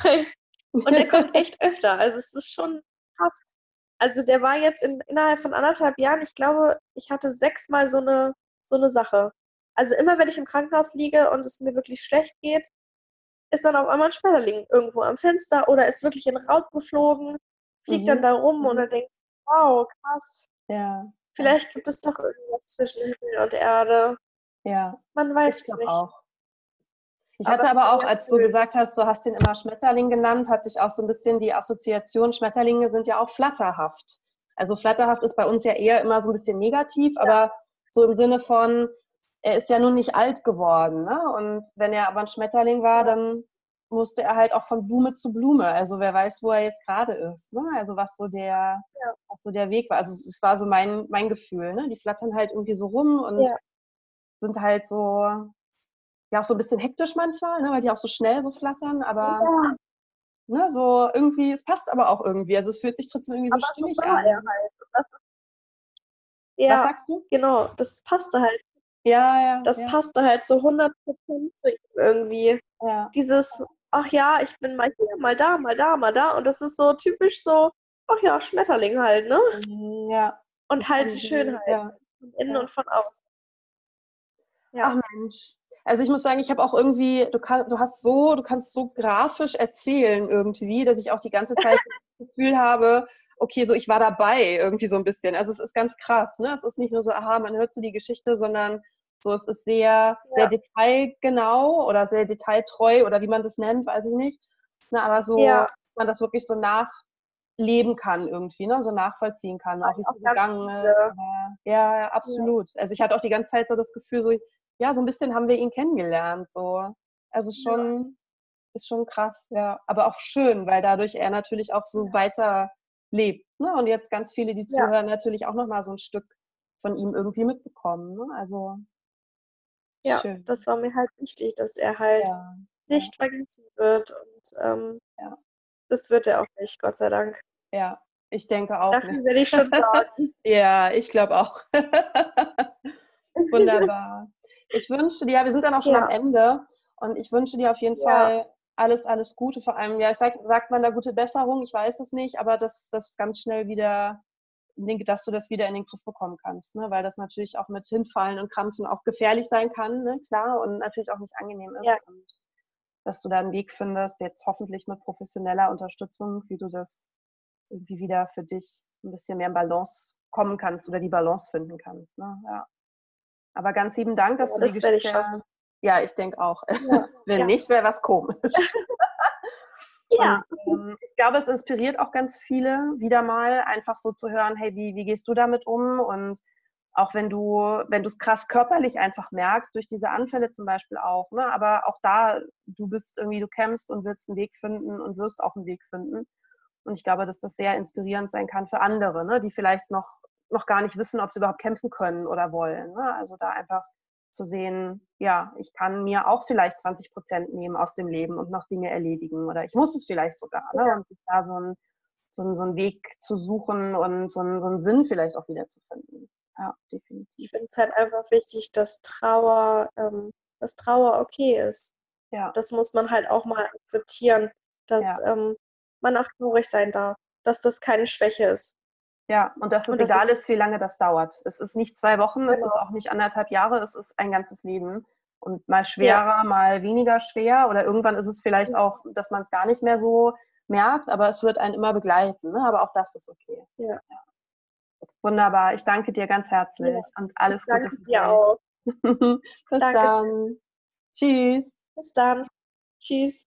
Und der kommt echt öfter. Also es ist schon krass. Also der war jetzt in, innerhalb von anderthalb Jahren, ich glaube, ich hatte sechsmal so eine, so eine Sache. Also immer, wenn ich im Krankenhaus liege und es mir wirklich schlecht geht, ist dann auf einmal ein Schmetterling irgendwo am Fenster oder ist wirklich in Rauch geflogen, fliegt mhm. dann da rum mhm. und dann denkt, wow, krass.
Ja.
Vielleicht gibt es doch irgendwas zwischen Himmel und Erde.
Ja.
Man weiß es nicht.
Auch. Ich hatte aber, aber auch, als du gesagt hast, du hast den immer Schmetterling genannt, hatte ich auch so ein bisschen die Assoziation, Schmetterlinge sind ja auch flatterhaft. Also flatterhaft ist bei uns ja eher immer so ein bisschen negativ, ja. aber so im Sinne von, er ist ja nun nicht alt geworden. Ne? Und wenn er aber ein Schmetterling war, dann musste er halt auch von Blume zu Blume. Also wer weiß, wo er jetzt gerade ist. Ne? Also was so der, ja. was so der Weg war. Also es war so mein, mein Gefühl. Ne? Die flattern halt irgendwie so rum und ja. sind halt so ja auch so ein bisschen hektisch manchmal, ne, weil die auch so schnell so flattern, aber ja. ne, so irgendwie, es passt aber auch irgendwie. Also es fühlt sich trotzdem irgendwie so aber stimmig so an. Halt.
Ja, Was sagst du? Genau, das passte halt.
Ja, ja.
Das
ja.
passte halt so 100% zu ihm irgendwie. Ja. Dieses, ach ja, ich bin mal hier, mal da, mal da, mal da. Und das ist so typisch so, ach ja, Schmetterling halt, ne?
Mhm, ja.
Und halt die Schönheit. Ja. Von innen ja. und von außen.
Ja. Ach Mensch, also ich muss sagen, ich habe auch irgendwie, du, kann, du hast so, du kannst so grafisch erzählen irgendwie, dass ich auch die ganze Zeit das Gefühl habe, okay, so ich war dabei irgendwie so ein bisschen. Also es ist ganz krass, ne? Es ist nicht nur so, aha, man hört so die Geschichte, sondern so, es ist sehr, ja. sehr detailgenau oder sehr detailtreu oder wie man das nennt, weiß ich nicht. Na, aber so, ja. man das wirklich so nachleben kann irgendwie, ne? so nachvollziehen kann, auch wie es gegangen ist. Ja, ja, absolut. Also ich hatte auch die ganze Zeit so das Gefühl, so ja, so ein bisschen haben wir ihn kennengelernt. So. Also schon, ist schon krass, ja. Aber auch schön, weil dadurch er natürlich auch so weiter lebt. Ne? Und jetzt ganz viele, die zuhören, natürlich auch nochmal so ein Stück von ihm irgendwie mitbekommen. Ne? Also
ja, schön. das war mir halt wichtig, dass er halt ja. nicht vergessen wird. Und ähm, ja. das wird er auch nicht, Gott sei Dank.
Ja, ich denke auch.
Dafür werde ich schon sagen.
ja, ich glaube auch. Wunderbar. Ich wünsche dir, wir sind dann auch schon ja. am Ende und ich wünsche dir auf jeden ja. Fall alles, alles Gute. Vor allem, ja, sag, sagt man da gute Besserung, ich weiß es nicht, aber dass das ganz schnell wieder, dass du das wieder in den Griff bekommen kannst, ne? weil das natürlich auch mit Hinfallen und Krampfen auch gefährlich sein kann, ne? klar, und natürlich auch nicht angenehm ist. Ja. Und dass du da einen Weg findest, jetzt hoffentlich mit professioneller Unterstützung, wie du das irgendwie wieder für dich ein bisschen mehr in Balance kommen kannst oder die Balance finden kannst. Ne? Ja. Aber ganz lieben Dank, dass ja, du das die Geschichte... Ich. Ja, ich denke auch. Ja, Wenn nicht, wäre was komisch. ja. Und, ähm, ich glaube, es inspiriert auch ganz viele, wieder mal einfach so zu hören, hey, wie, wie gehst du damit um? Und auch wenn du, wenn du es krass körperlich einfach merkst, durch diese Anfälle zum Beispiel auch, ne? aber auch da, du bist irgendwie, du kämpfst und willst einen Weg finden und wirst auch einen Weg finden. Und ich glaube, dass das sehr inspirierend sein kann für andere, ne? die vielleicht noch noch gar nicht wissen, ob sie überhaupt kämpfen können oder wollen. Ne? Also da einfach zu sehen, ja, ich kann mir auch vielleicht 20 Prozent nehmen aus dem Leben und noch Dinge erledigen oder ich muss es vielleicht sogar. Ne? Und sich da so ein so, ein, so einen Weg zu suchen und so einen, so einen Sinn vielleicht auch wieder zu finden. Ja, definitiv.
Ich finde es halt einfach wichtig, dass Trauer, ähm, dass Trauer okay ist. Ja. Das muss man halt auch mal akzeptieren, dass ja. ähm, man auch traurig sein darf, dass das keine Schwäche ist.
Ja, und dass es und das egal ist, ist, wie lange das dauert. Es ist nicht zwei Wochen, genau. es ist auch nicht anderthalb Jahre, es ist ein ganzes Leben. Und mal schwerer, ja. mal weniger schwer. Oder irgendwann ist es vielleicht auch, dass man es gar nicht mehr so merkt, aber es wird einen immer begleiten. Ne? Aber auch das ist okay.
Ja. ja.
Wunderbar. Ich danke dir ganz herzlich und alles
ich Gute. Danke dir auch.
Bis Dankeschön. dann. Tschüss.
Bis dann. Tschüss.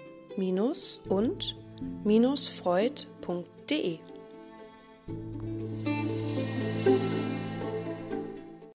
www.leid- und freud.de.